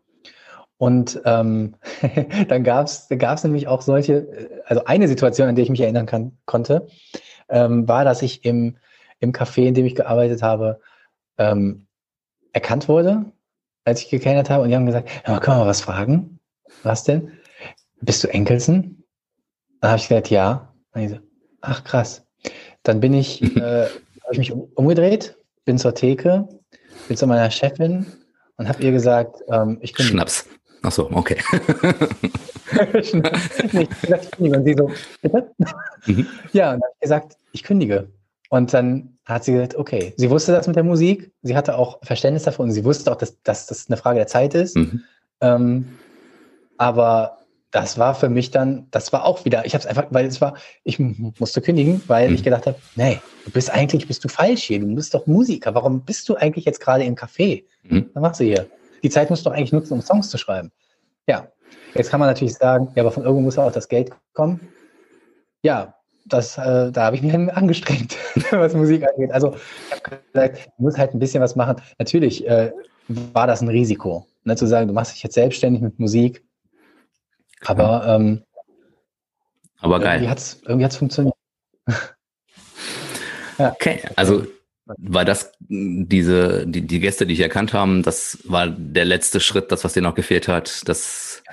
Und ähm, [laughs] dann gab es gab's nämlich auch solche, äh, also eine Situation, an die ich mich erinnern kann, konnte, ähm, war, dass ich im, im Café, in dem ich gearbeitet habe, ähm, erkannt wurde als ich gekennert habe und die haben gesagt, ja, können wir was fragen? Was denn? Bist du Enkelsen? Dann habe ich gesagt, ja. Ich so, ach krass. Dann bin ich, [laughs] äh, habe ich mich umgedreht, bin zur Theke, bin zu meiner Chefin und habe ihr gesagt, ähm, ich kündige. Schnaps. Ach so, okay. [laughs] nee, und sie so, bitte? Mhm. Ja, und dann habe ich gesagt, ich kündige. Und dann hat sie gesagt, okay, sie wusste das mit der Musik, sie hatte auch Verständnis dafür und sie wusste auch, dass, dass das eine Frage der Zeit ist. Mhm. Ähm, aber das war für mich dann, das war auch wieder, ich habe es einfach, weil es war, ich musste kündigen, weil mhm. ich gedacht habe, nee, du bist eigentlich, bist du falsch hier, du bist doch Musiker, warum bist du eigentlich jetzt gerade im Café? Mhm. Was machst du hier? Die Zeit musst du doch eigentlich nutzen, um Songs zu schreiben. Ja, jetzt kann man natürlich sagen, ja, aber von irgendwo muss auch das Geld kommen. Ja, das, äh, da habe ich mich angestrengt, [laughs] was Musik angeht. Also ich habe gesagt, ich muss halt ein bisschen was machen. Natürlich äh, war das ein Risiko, ne, zu sagen, du machst dich jetzt selbstständig mit Musik. Aber, ähm, aber geil. Irgendwie hat es irgendwie hat's funktioniert. [laughs] ja. Okay, also war das diese, die, die Gäste, die ich erkannt haben, das war der letzte Schritt, das, was dir noch gefehlt hat, das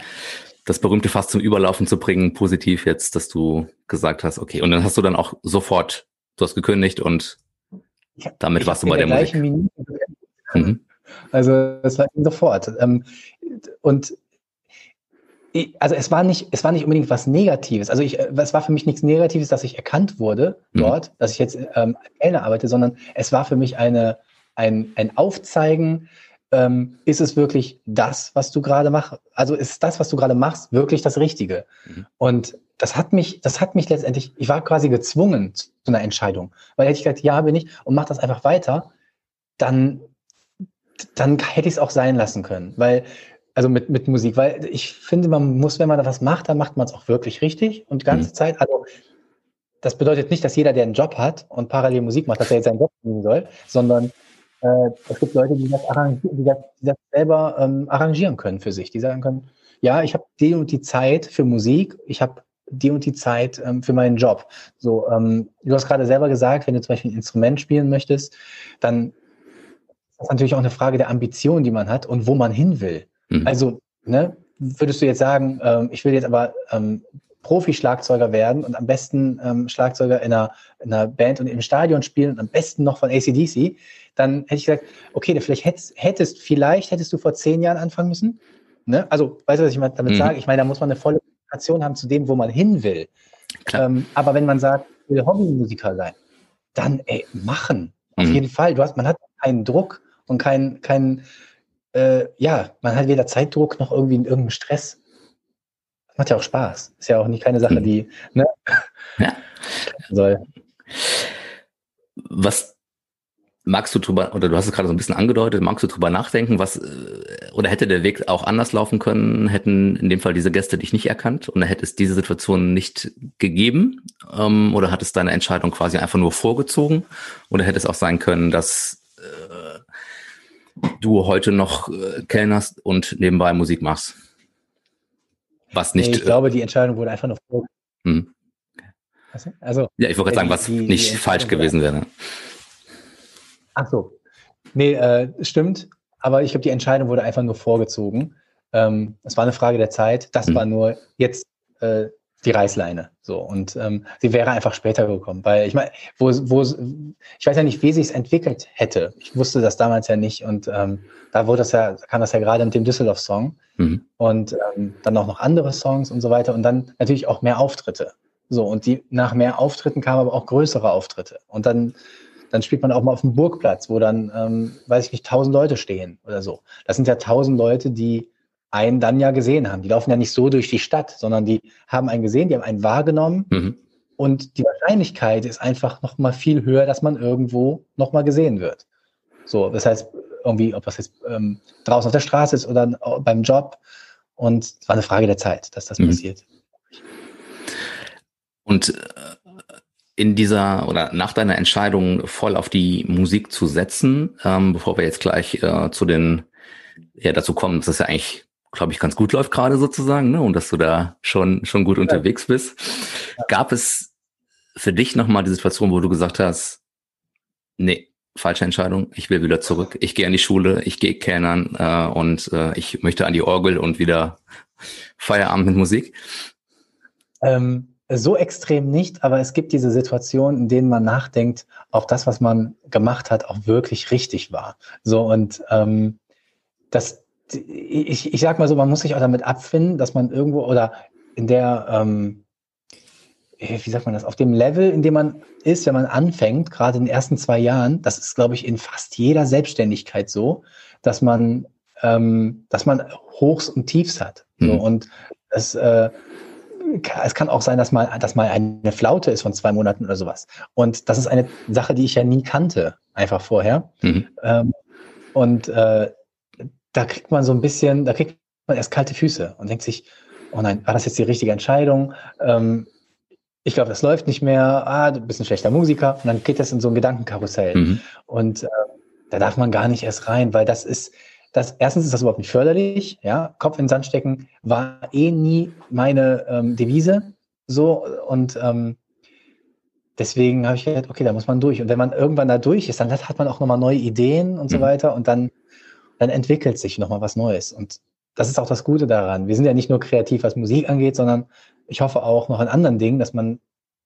das berühmte Fass zum Überlaufen zu bringen, positiv jetzt, dass du gesagt hast, okay, und dann hast du dann auch sofort, du hast gekündigt und damit warst du bei der, der Musik. Mhm. Also das war sofort. Ähm, und also es war nicht, es war nicht unbedingt was Negatives. Also ich, es war für mich nichts Negatives, dass ich erkannt wurde mhm. dort, mhm. dass ich jetzt ähm, Kellner arbeite, sondern es war für mich eine, ein, ein Aufzeigen, ähm, ist es wirklich das, was du gerade machst? Also ist das, was du gerade machst, wirklich das Richtige? Mhm. Und das hat mich, das hat mich letztendlich, ich war quasi gezwungen zu einer Entscheidung. Weil hätte ich gesagt, ja, bin ich und mach das einfach weiter, dann, dann hätte ich es auch sein lassen können. Weil, also mit, mit Musik, weil ich finde, man muss, wenn man da was macht, dann macht man es auch wirklich richtig und die ganze mhm. Zeit. Also das bedeutet nicht, dass jeder, der einen Job hat und parallel Musik macht, dass er jetzt seinen Job nehmen soll, sondern äh, es gibt Leute, die das, die das, die das selber ähm, arrangieren können für sich. Die sagen können, ja, ich habe die und die Zeit für Musik, ich habe die und die Zeit ähm, für meinen Job. So, ähm, du hast gerade selber gesagt, wenn du zum Beispiel ein Instrument spielen möchtest, dann ist das natürlich auch eine Frage der Ambition, die man hat und wo man hin will. Mhm. Also, ne, würdest du jetzt sagen, ähm, ich will jetzt aber ähm, Profi-Schlagzeuger werden und am besten ähm, Schlagzeuger in einer, in einer Band und im Stadion spielen und am besten noch von ACDC, dann hätte ich gesagt, okay, vielleicht hättest, hättest, vielleicht hättest du vor zehn Jahren anfangen müssen. Ne? Also, weißt du, was ich damit mhm. sage? Ich meine, da muss man eine volle Kommunikation haben zu dem, wo man hin will. Ähm, aber wenn man sagt, ich will Hobbymusiker sein, dann ey, machen. Auf mhm. jeden Fall. Du hast, man hat keinen Druck und keinen, keinen, äh, ja, man hat weder Zeitdruck noch irgendwie irgendeinen Stress. Das macht ja auch Spaß. Ist ja auch nicht keine Sache, mhm. die, ne? Ja. [laughs] soll. Was Magst du drüber, oder du hast es gerade so ein bisschen angedeutet, magst du drüber nachdenken, was, äh, oder hätte der Weg auch anders laufen können, hätten in dem Fall diese Gäste dich nicht erkannt und hätte es diese Situation nicht gegeben? Ähm, oder hat es deine Entscheidung quasi einfach nur vorgezogen? Oder hätte es auch sein können, dass äh, du heute noch äh, kellnerst und nebenbei Musik machst? Was nicht. Nee, ich glaube, die Entscheidung wurde einfach nur vorgezogen. Hm. Also, ja, ich wollte gerade sagen, was die, nicht die falsch gewesen wäre. Ach so. Nee, äh, stimmt. Aber ich glaube, die Entscheidung wurde einfach nur vorgezogen. Ähm, es war eine Frage der Zeit. Das mhm. war nur jetzt äh, die Reißleine. So. Und ähm, sie wäre einfach später gekommen. Weil ich meine, wo, wo, ich weiß ja nicht, wie sie es entwickelt hätte. Ich wusste das damals ja nicht. Und ähm, da wurde das ja, kam das ja gerade mit dem Düsseldorf-Song. Mhm. Und ähm, dann auch noch andere Songs und so weiter. Und dann natürlich auch mehr Auftritte. So, und die nach mehr Auftritten kamen aber auch größere Auftritte. Und dann dann spielt man auch mal auf dem Burgplatz, wo dann, ähm, weiß ich nicht, tausend Leute stehen oder so. Das sind ja tausend Leute, die einen dann ja gesehen haben. Die laufen ja nicht so durch die Stadt, sondern die haben einen gesehen, die haben einen wahrgenommen. Mhm. Und die Wahrscheinlichkeit ist einfach noch mal viel höher, dass man irgendwo noch mal gesehen wird. So, das heißt, irgendwie, ob das jetzt ähm, draußen auf der Straße ist oder beim Job. Und es war eine Frage der Zeit, dass das mhm. passiert. Und äh, in dieser oder nach deiner Entscheidung voll auf die Musik zu setzen, ähm, bevor wir jetzt gleich äh, zu den, ja, dazu kommen, dass das ja eigentlich, glaube ich, ganz gut läuft gerade sozusagen, ne? Und dass du da schon, schon gut ja. unterwegs bist. Gab es für dich nochmal die Situation, wo du gesagt hast, nee, falsche Entscheidung, ich will wieder zurück, ich gehe an die Schule, ich gehe Kellnern äh, und äh, ich möchte an die Orgel und wieder Feierabend mit Musik? Ähm, so extrem nicht, aber es gibt diese Situationen, in denen man nachdenkt, ob das, was man gemacht hat, auch wirklich richtig war. So und ähm, das, ich, ich sag mal so, man muss sich auch damit abfinden, dass man irgendwo oder in der, ähm, wie sagt man das, auf dem Level, in dem man ist, wenn man anfängt, gerade in den ersten zwei Jahren, das ist, glaube ich, in fast jeder Selbstständigkeit so, dass man, ähm, dass man Hochs und Tiefs hat. So, mhm. und das, äh, es kann auch sein, dass mal, dass mal eine Flaute ist von zwei Monaten oder sowas. Und das ist eine Sache, die ich ja nie kannte, einfach vorher. Mhm. Ähm, und äh, da kriegt man so ein bisschen, da kriegt man erst kalte Füße und denkt sich, oh nein, war das jetzt die richtige Entscheidung? Ähm, ich glaube, das läuft nicht mehr. Ah, du bist ein schlechter Musiker. Und dann geht das in so ein Gedankenkarussell. Mhm. Und äh, da darf man gar nicht erst rein, weil das ist, das, erstens ist das überhaupt nicht förderlich, ja. Kopf in den Sand stecken war eh nie meine ähm, Devise. So, und ähm, deswegen habe ich gedacht, okay, da muss man durch. Und wenn man irgendwann da durch ist, dann hat man auch nochmal neue Ideen und mhm. so weiter und dann, dann entwickelt sich nochmal was Neues. Und das ist auch das Gute daran. Wir sind ja nicht nur kreativ, was Musik angeht, sondern ich hoffe auch noch an anderen Dingen, dass man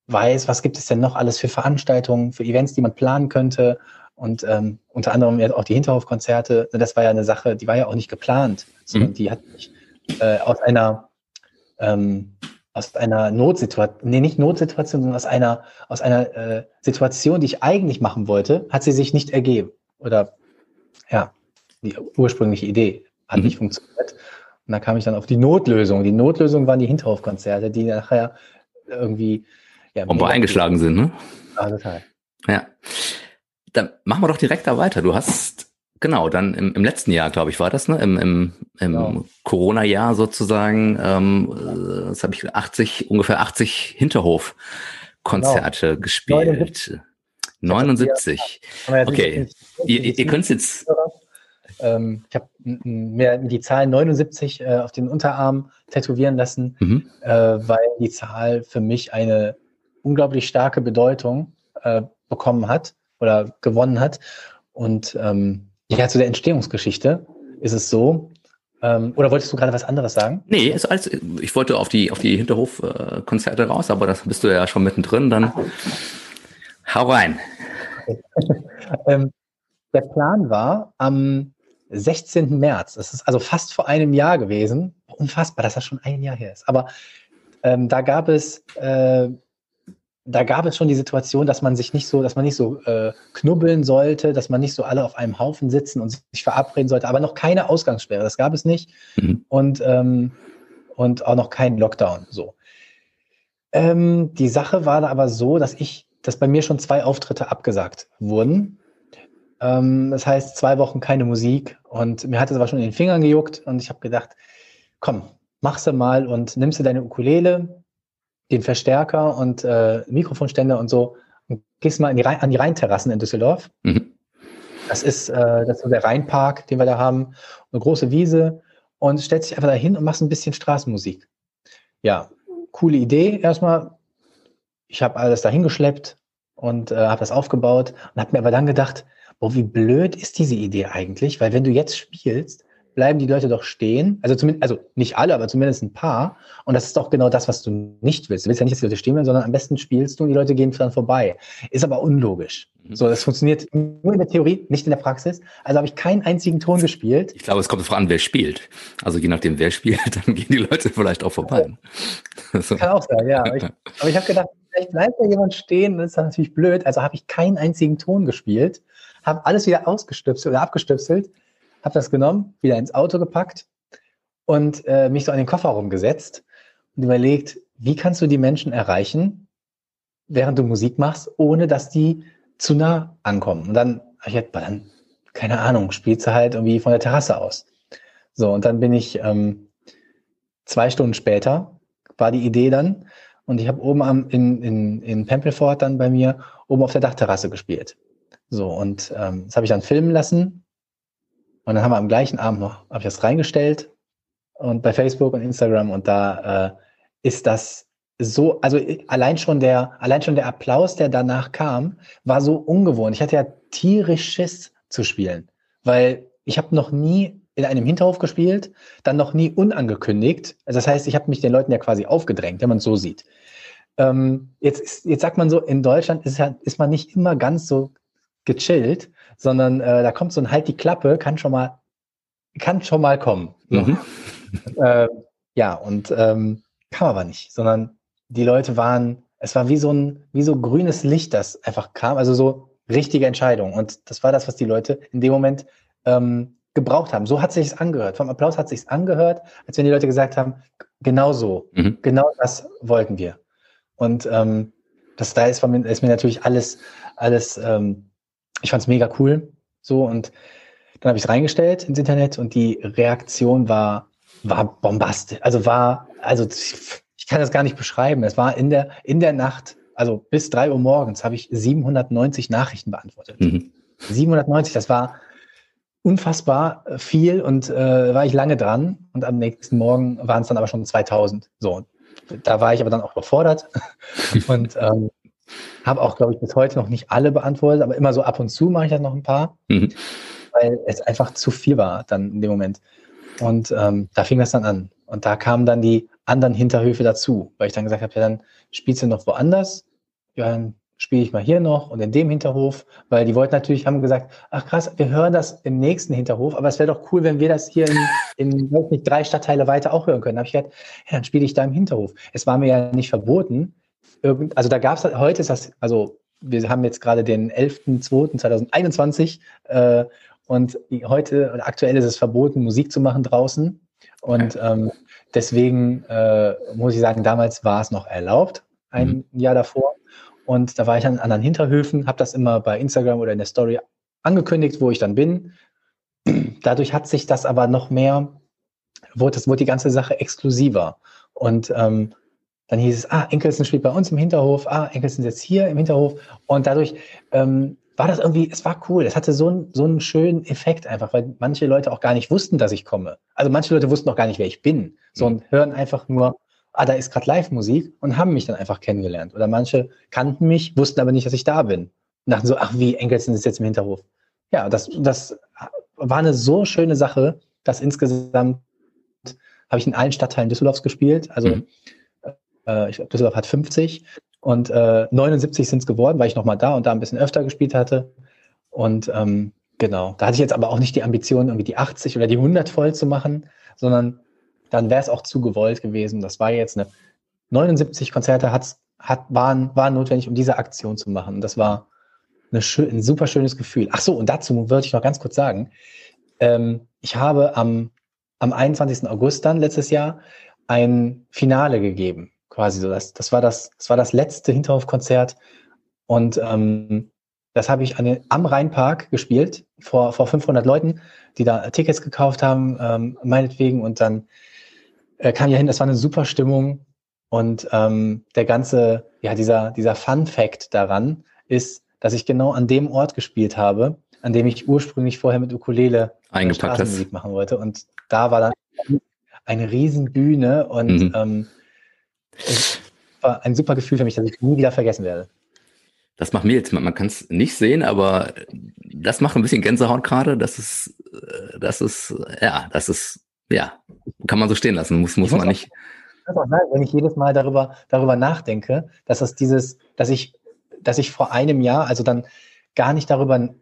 weiß, was gibt es denn noch alles für Veranstaltungen, für Events, die man planen könnte und ähm, unter anderem jetzt auch die Hinterhofkonzerte, das war ja eine Sache, die war ja auch nicht geplant, sondern mhm. die hat sich äh, aus einer ähm, aus einer Notsituation, nee, nicht Notsituation, sondern aus einer, aus einer äh, Situation, die ich eigentlich machen wollte, hat sie sich nicht ergeben. Oder ja. Die ursprüngliche Idee hat mhm. nicht funktioniert. Und da kam ich dann auf die Notlösung. Die Notlösung waren die Hinterhofkonzerte, die nachher irgendwie ja, Bombe eingeschlagen sind, ne? Ah, total. Ja. Dann machen wir doch direkt da weiter. Du hast, genau, dann im, im letzten Jahr, glaube ich, war das, ne? Im, im, im genau. Corona-Jahr sozusagen, ähm, äh, das habe ich 80, ungefähr 80 Hinterhof-Konzerte genau. gespielt. 79. 79. Okay. Ihr, ihr könnt jetzt. Ähm, ich habe mir die Zahl 79 äh, auf den Unterarm tätowieren lassen, mhm. äh, weil die Zahl für mich eine unglaublich starke Bedeutung äh, bekommen hat oder gewonnen hat. Und ähm, ja, zu der Entstehungsgeschichte ist es so, ähm, oder wolltest du gerade was anderes sagen? Nee, ist alles, ich wollte auf die, auf die Hinterhofkonzerte raus, aber das bist du ja schon mittendrin, dann hau rein. [laughs] ähm, der Plan war, am 16. März. Das ist also fast vor einem Jahr gewesen. Unfassbar, dass das schon ein Jahr her ist. Aber ähm, da gab es, äh, da gab es schon die Situation, dass man sich nicht so, dass man nicht so äh, knubbeln sollte, dass man nicht so alle auf einem Haufen sitzen und sich verabreden sollte, aber noch keine Ausgangssperre. Das gab es nicht. Mhm. Und, ähm, und auch noch keinen Lockdown. So. Ähm, die Sache war da aber so, dass ich, dass bei mir schon zwei Auftritte abgesagt wurden das heißt, zwei Wochen keine Musik und mir hat es aber schon in den Fingern gejuckt und ich habe gedacht, komm, mach's mal und nimmst du deine Ukulele, den Verstärker und äh, Mikrofonständer und so und gehst mal die an die Rheinterrassen in Düsseldorf. Mhm. Das ist, äh, das ist der Rheinpark, den wir da haben, eine große Wiese und stellst dich einfach da hin und machst ein bisschen Straßenmusik. Ja, coole Idee erstmal. Ich habe alles dahin geschleppt und äh, habe das aufgebaut und habe mir aber dann gedacht, oh, wie blöd ist diese Idee eigentlich? Weil wenn du jetzt spielst, bleiben die Leute doch stehen. Also zumindest, also nicht alle, aber zumindest ein paar. Und das ist doch genau das, was du nicht willst. Du willst ja nicht, dass die Leute stehen bleiben, sondern am besten spielst du und die Leute gehen dann vorbei. Ist aber unlogisch. Mhm. So, das funktioniert nur in der Theorie, nicht in der Praxis. Also habe ich keinen einzigen Ton gespielt. Ich glaube, es kommt darauf an, wer spielt. Also je nachdem, wer spielt, [laughs] dann gehen die Leute vielleicht auch vorbei. [laughs] So. Kann auch sein, ja. Aber ich, aber ich habe gedacht, vielleicht bleibt da jemand stehen, das ist dann natürlich blöd. Also habe ich keinen einzigen Ton gespielt habe alles wieder ausgestöpselt oder abgestöpselt, habe das genommen, wieder ins Auto gepackt und äh, mich so an den Kofferraum gesetzt und überlegt, wie kannst du die Menschen erreichen, während du Musik machst, ohne dass die zu nah ankommen. Und dann ich halt, dann, keine Ahnung, spielst du halt irgendwie von der Terrasse aus. So, und dann bin ich ähm, zwei Stunden später, war die Idee dann, und ich habe oben am, in, in, in Pempelfort dann bei mir oben auf der Dachterrasse gespielt. So, und ähm, das habe ich dann filmen lassen. Und dann haben wir am gleichen Abend noch, habe ich das reingestellt und bei Facebook und Instagram und da äh, ist das so, also allein schon der, allein schon der Applaus, der danach kam, war so ungewohnt. Ich hatte ja tierisch Schiss zu spielen, weil ich habe noch nie in einem Hinterhof gespielt, dann noch nie unangekündigt. Also das heißt, ich habe mich den Leuten ja quasi aufgedrängt, wenn man es so sieht. Ähm, jetzt, jetzt sagt man so, in Deutschland ist, ja, ist man nicht immer ganz so gechillt, sondern äh, da kommt so ein Halt die Klappe, kann schon mal, kann schon mal kommen. Mhm. [laughs] äh, ja, und ähm, kam aber nicht, sondern die Leute waren, es war wie so ein, wie so grünes Licht, das einfach kam, also so richtige Entscheidung. Und das war das, was die Leute in dem Moment ähm, gebraucht haben. So hat sich angehört. Vom Applaus hat sich angehört, als wenn die Leute gesagt haben, genau so, mhm. genau das wollten wir. Und ähm, das da ist, mir, ist mir natürlich alles, alles ähm, ich fand es mega cool. So und dann habe ich es reingestellt ins Internet und die Reaktion war, war bombastisch. Also war, also ich kann das gar nicht beschreiben. Es war in der, in der Nacht, also bis drei Uhr morgens, habe ich 790 Nachrichten beantwortet. Mhm. 790, das war unfassbar viel und äh, war ich lange dran und am nächsten Morgen waren es dann aber schon 2000. So, da war ich aber dann auch überfordert [laughs] und ähm, habe auch, glaube ich, bis heute noch nicht alle beantwortet, aber immer so ab und zu mache ich das noch ein paar, mhm. weil es einfach zu viel war dann in dem Moment. Und ähm, da fing das dann an. Und da kamen dann die anderen Hinterhöfe dazu, weil ich dann gesagt habe, ja, dann spielst du noch woanders, ja, dann spiele ich mal hier noch und in dem Hinterhof, weil die wollten natürlich, haben gesagt, ach krass, wir hören das im nächsten Hinterhof, aber es wäre doch cool, wenn wir das hier in, in weiß nicht, drei Stadtteile weiter auch hören können. Da habe ich gesagt, ja, dann spiele ich da im Hinterhof. Es war mir ja nicht verboten, irgend, also da gab es, heute ist das, also wir haben jetzt gerade den 11.02.2021 äh, Und heute oder aktuell ist es verboten, Musik zu machen draußen. Und ähm, deswegen äh, muss ich sagen, damals war es noch erlaubt, ein mhm. Jahr davor. Und da war ich an anderen Hinterhöfen, habe das immer bei Instagram oder in der Story angekündigt, wo ich dann bin. Dadurch hat sich das aber noch mehr, wurde, das, wurde die ganze Sache exklusiver. Und ähm, dann hieß es, ah, Enkelsen spielt bei uns im Hinterhof, ah, Enkelsen ist jetzt hier im Hinterhof. Und dadurch ähm, war das irgendwie, es war cool. Es hatte so, ein, so einen schönen Effekt einfach, weil manche Leute auch gar nicht wussten, dass ich komme. Also manche Leute wussten auch gar nicht, wer ich bin, sondern mhm. hören einfach nur, ah, da ist gerade Live-Musik und haben mich dann einfach kennengelernt. Oder manche kannten mich, wussten aber nicht, dass ich da bin. Und dachten so, ach wie, Enkelsen ist jetzt im Hinterhof. Ja, das, das war eine so schöne Sache, dass insgesamt habe ich in allen Stadtteilen Düsseldorfs gespielt. Also mhm. Äh, ich glaube, Düsseldorf hat 50 und äh, 79 sind es geworden, weil ich nochmal da und da ein bisschen öfter gespielt hatte. Und ähm, genau, da hatte ich jetzt aber auch nicht die Ambition, irgendwie die 80 oder die 100 voll zu machen, sondern dann wäre es auch zu gewollt gewesen. Das war jetzt eine 79 Konzerte hat's, hat, waren, waren notwendig, um diese Aktion zu machen. Und das war eine schön, ein super schönes Gefühl. Ach so, und dazu würde ich noch ganz kurz sagen, ähm, ich habe am, am 21. August dann letztes Jahr ein Finale gegeben. Quasi so. Das, das, war, das, das war das letzte Hinterhofkonzert. Und ähm, das habe ich an den, am Rheinpark gespielt, vor, vor 500 Leuten, die da Tickets gekauft haben, ähm, meinetwegen. Und dann äh, kam ja hin, das war eine super Stimmung. Und ähm, der ganze, ja, dieser, dieser Fun Fact daran ist, dass ich genau an dem Ort gespielt habe, an dem ich ursprünglich vorher mit Ukulele eingepackt Straßenmusik machen wollte. Und da war dann eine riesen Bühne und mhm. ähm, ein super Gefühl für mich, das ich nie wieder vergessen werde. Das macht mir jetzt, man kann es nicht sehen, aber das macht ein bisschen Gänsehaut gerade. Das ist, äh, das ist, ja, das ist ja, kann man so stehen lassen, muss, muss man nicht. Auch, auch sagen, wenn ich jedes Mal darüber, darüber nachdenke, dass das dieses, dass ich, dass ich vor einem Jahr, also dann gar nicht darüber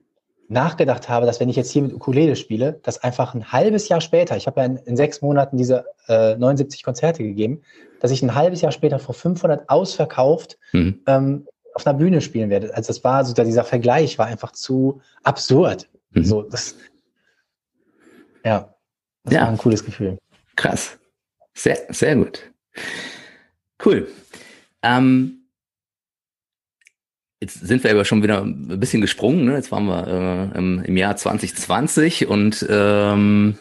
nachgedacht habe, dass wenn ich jetzt hier mit Ukulele spiele, dass einfach ein halbes Jahr später, ich habe ja in, in, sechs Monaten diese äh, 79 Konzerte gegeben, dass ich ein halbes Jahr später vor 500 ausverkauft mhm. ähm, auf einer Bühne spielen werde. Also das war so, dieser Vergleich war einfach zu absurd. Mhm. So, das, ja. Das ja. war ein cooles Gefühl. Krass. Sehr, sehr gut. Cool. Ähm, jetzt sind wir aber schon wieder ein bisschen gesprungen. Ne? Jetzt waren wir äh, im, im, Jahr 2020 und ähm,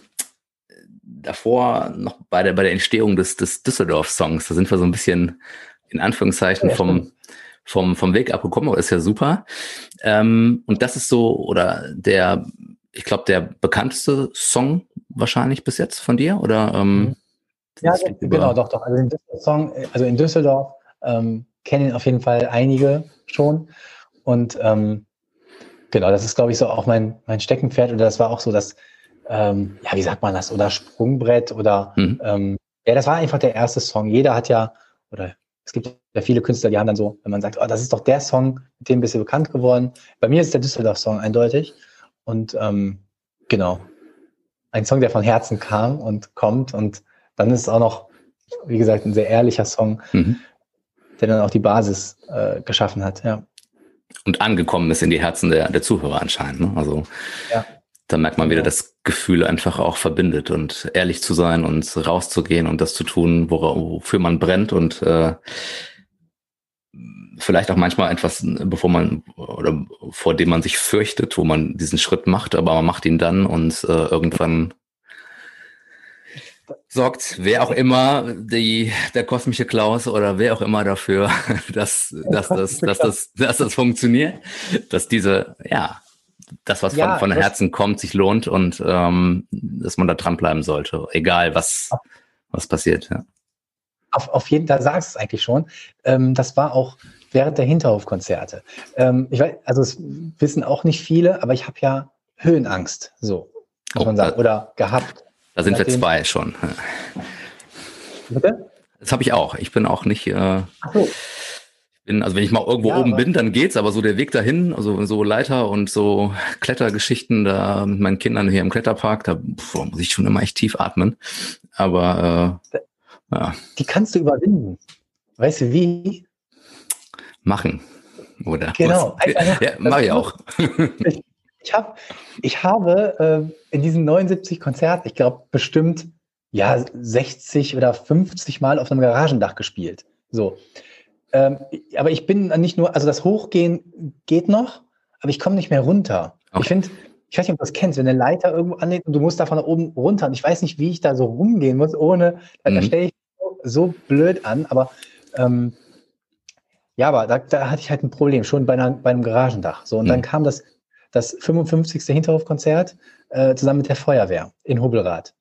davor noch bei der, bei der Entstehung des, des Düsseldorf-Songs. Da sind wir so ein bisschen in Anführungszeichen ja, vom, vom, vom Weg abgekommen, aber ist ja super. Ähm, und das ist so, oder der, ich glaube, der bekannteste Song wahrscheinlich bis jetzt von dir? Oder, ähm, ja, genau, doch, doch. Also in Düsseldorf, Song, also in Düsseldorf ähm, kennen auf jeden Fall einige schon. Und ähm, genau, das ist, glaube ich, so auch mein, mein Steckenpferd. Oder das war auch so das, ähm, ja, wie sagt man das? Oder Sprungbrett oder mhm. ähm, ja, das war einfach der erste Song. Jeder hat ja, oder es gibt ja viele Künstler, die haben dann so, wenn man sagt, oh, das ist doch der Song, mit dem bist du bekannt geworden. Bei mir ist der Düsseldorf-Song eindeutig. Und ähm, genau, ein Song, der von Herzen kam und kommt. Und dann ist es auch noch, wie gesagt, ein sehr ehrlicher Song, mhm. Der dann auch die Basis äh, geschaffen hat. Ja. Und angekommen ist in die Herzen der, der Zuhörer anscheinend. Ne? Also ja. da merkt man wieder, das Gefühl einfach auch verbindet und ehrlich zu sein und rauszugehen und das zu tun, wofür man brennt und äh, vielleicht auch manchmal etwas, bevor man oder vor dem man sich fürchtet, wo man diesen Schritt macht, aber man macht ihn dann und äh, irgendwann sorgt wer auch immer, die, der kosmische Klaus oder wer auch immer dafür, [laughs] dass, dass, das, dass, das, dass das funktioniert, dass diese, ja, das, was ja, von, von Herzen kommt, sich lohnt und ähm, dass man da dranbleiben sollte, egal was, was passiert. Ja. Auf, auf jeden Fall, da sagst du es eigentlich schon. Ähm, das war auch während der Hinterhofkonzerte. Ähm, ich weiß, also es wissen auch nicht viele, aber ich habe ja Höhenangst, so muss oh, man sagen, oder gehabt. Da sind wir zwei schon. Bitte? Das habe ich auch. Ich bin auch nicht. Äh, Ach so. Bin, also wenn ich mal irgendwo ja, oben bin, dann geht's, aber so der Weg dahin, also so Leiter und so Klettergeschichten da mit meinen Kindern hier im Kletterpark, da pf, muss ich schon immer echt tief atmen. Aber äh, ja. Die kannst du überwinden. Weißt du wie? machen. Oder genau. ja, mache ich auch. ich, [laughs] hab, ich habe äh, in diesen 79 Konzerten, ich glaube, bestimmt ja 60 oder 50 Mal auf einem Garagendach gespielt. So. Ähm, aber ich bin nicht nur, also das Hochgehen geht noch, aber ich komme nicht mehr runter. Okay. Ich finde, ich weiß nicht, ob du das kennst, wenn eine Leiter irgendwo anlegt und du musst da von oben runter und ich weiß nicht, wie ich da so rumgehen muss, ohne, mhm. da stelle ich so, so blöd an, aber ähm, ja, aber da, da hatte ich halt ein Problem, schon bei, einer, bei einem Garagendach. So, und mhm. dann kam das, das 55. Hinterhofkonzert äh, zusammen mit der Feuerwehr in Hobelrath.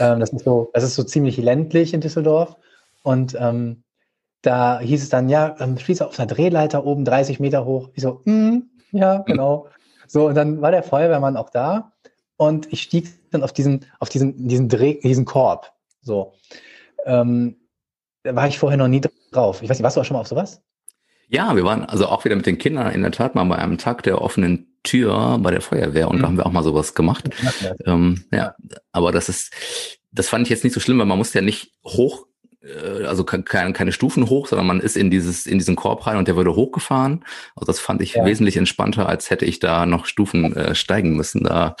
Ähm, das, ist so, das ist so ziemlich ländlich in Düsseldorf. Und ähm, da hieß es dann, ja, ähm, schließe auf einer Drehleiter oben 30 Meter hoch. Ich so, mm, ja, genau. So, und dann war der Feuerwehrmann auch da und ich stieg dann auf diesen, auf diesen, diesen Dreh, diesen Korb. So. Ähm, da war ich vorher noch nie drauf. Ich weiß nicht, warst du auch schon mal auf sowas? Ja, wir waren also auch wieder mit den Kindern in der Tat mal bei einem Tag der offenen Tür bei der Feuerwehr und mhm. da haben wir auch mal sowas gemacht. Ja, ähm, ja, aber das ist, das fand ich jetzt nicht so schlimm, weil man muss ja nicht hoch äh, also keine, keine Stufen hoch, sondern man ist in dieses in diesen Korb rein und der wurde hochgefahren. Also das fand ich ja. wesentlich entspannter, als hätte ich da noch Stufen äh, steigen müssen. Da,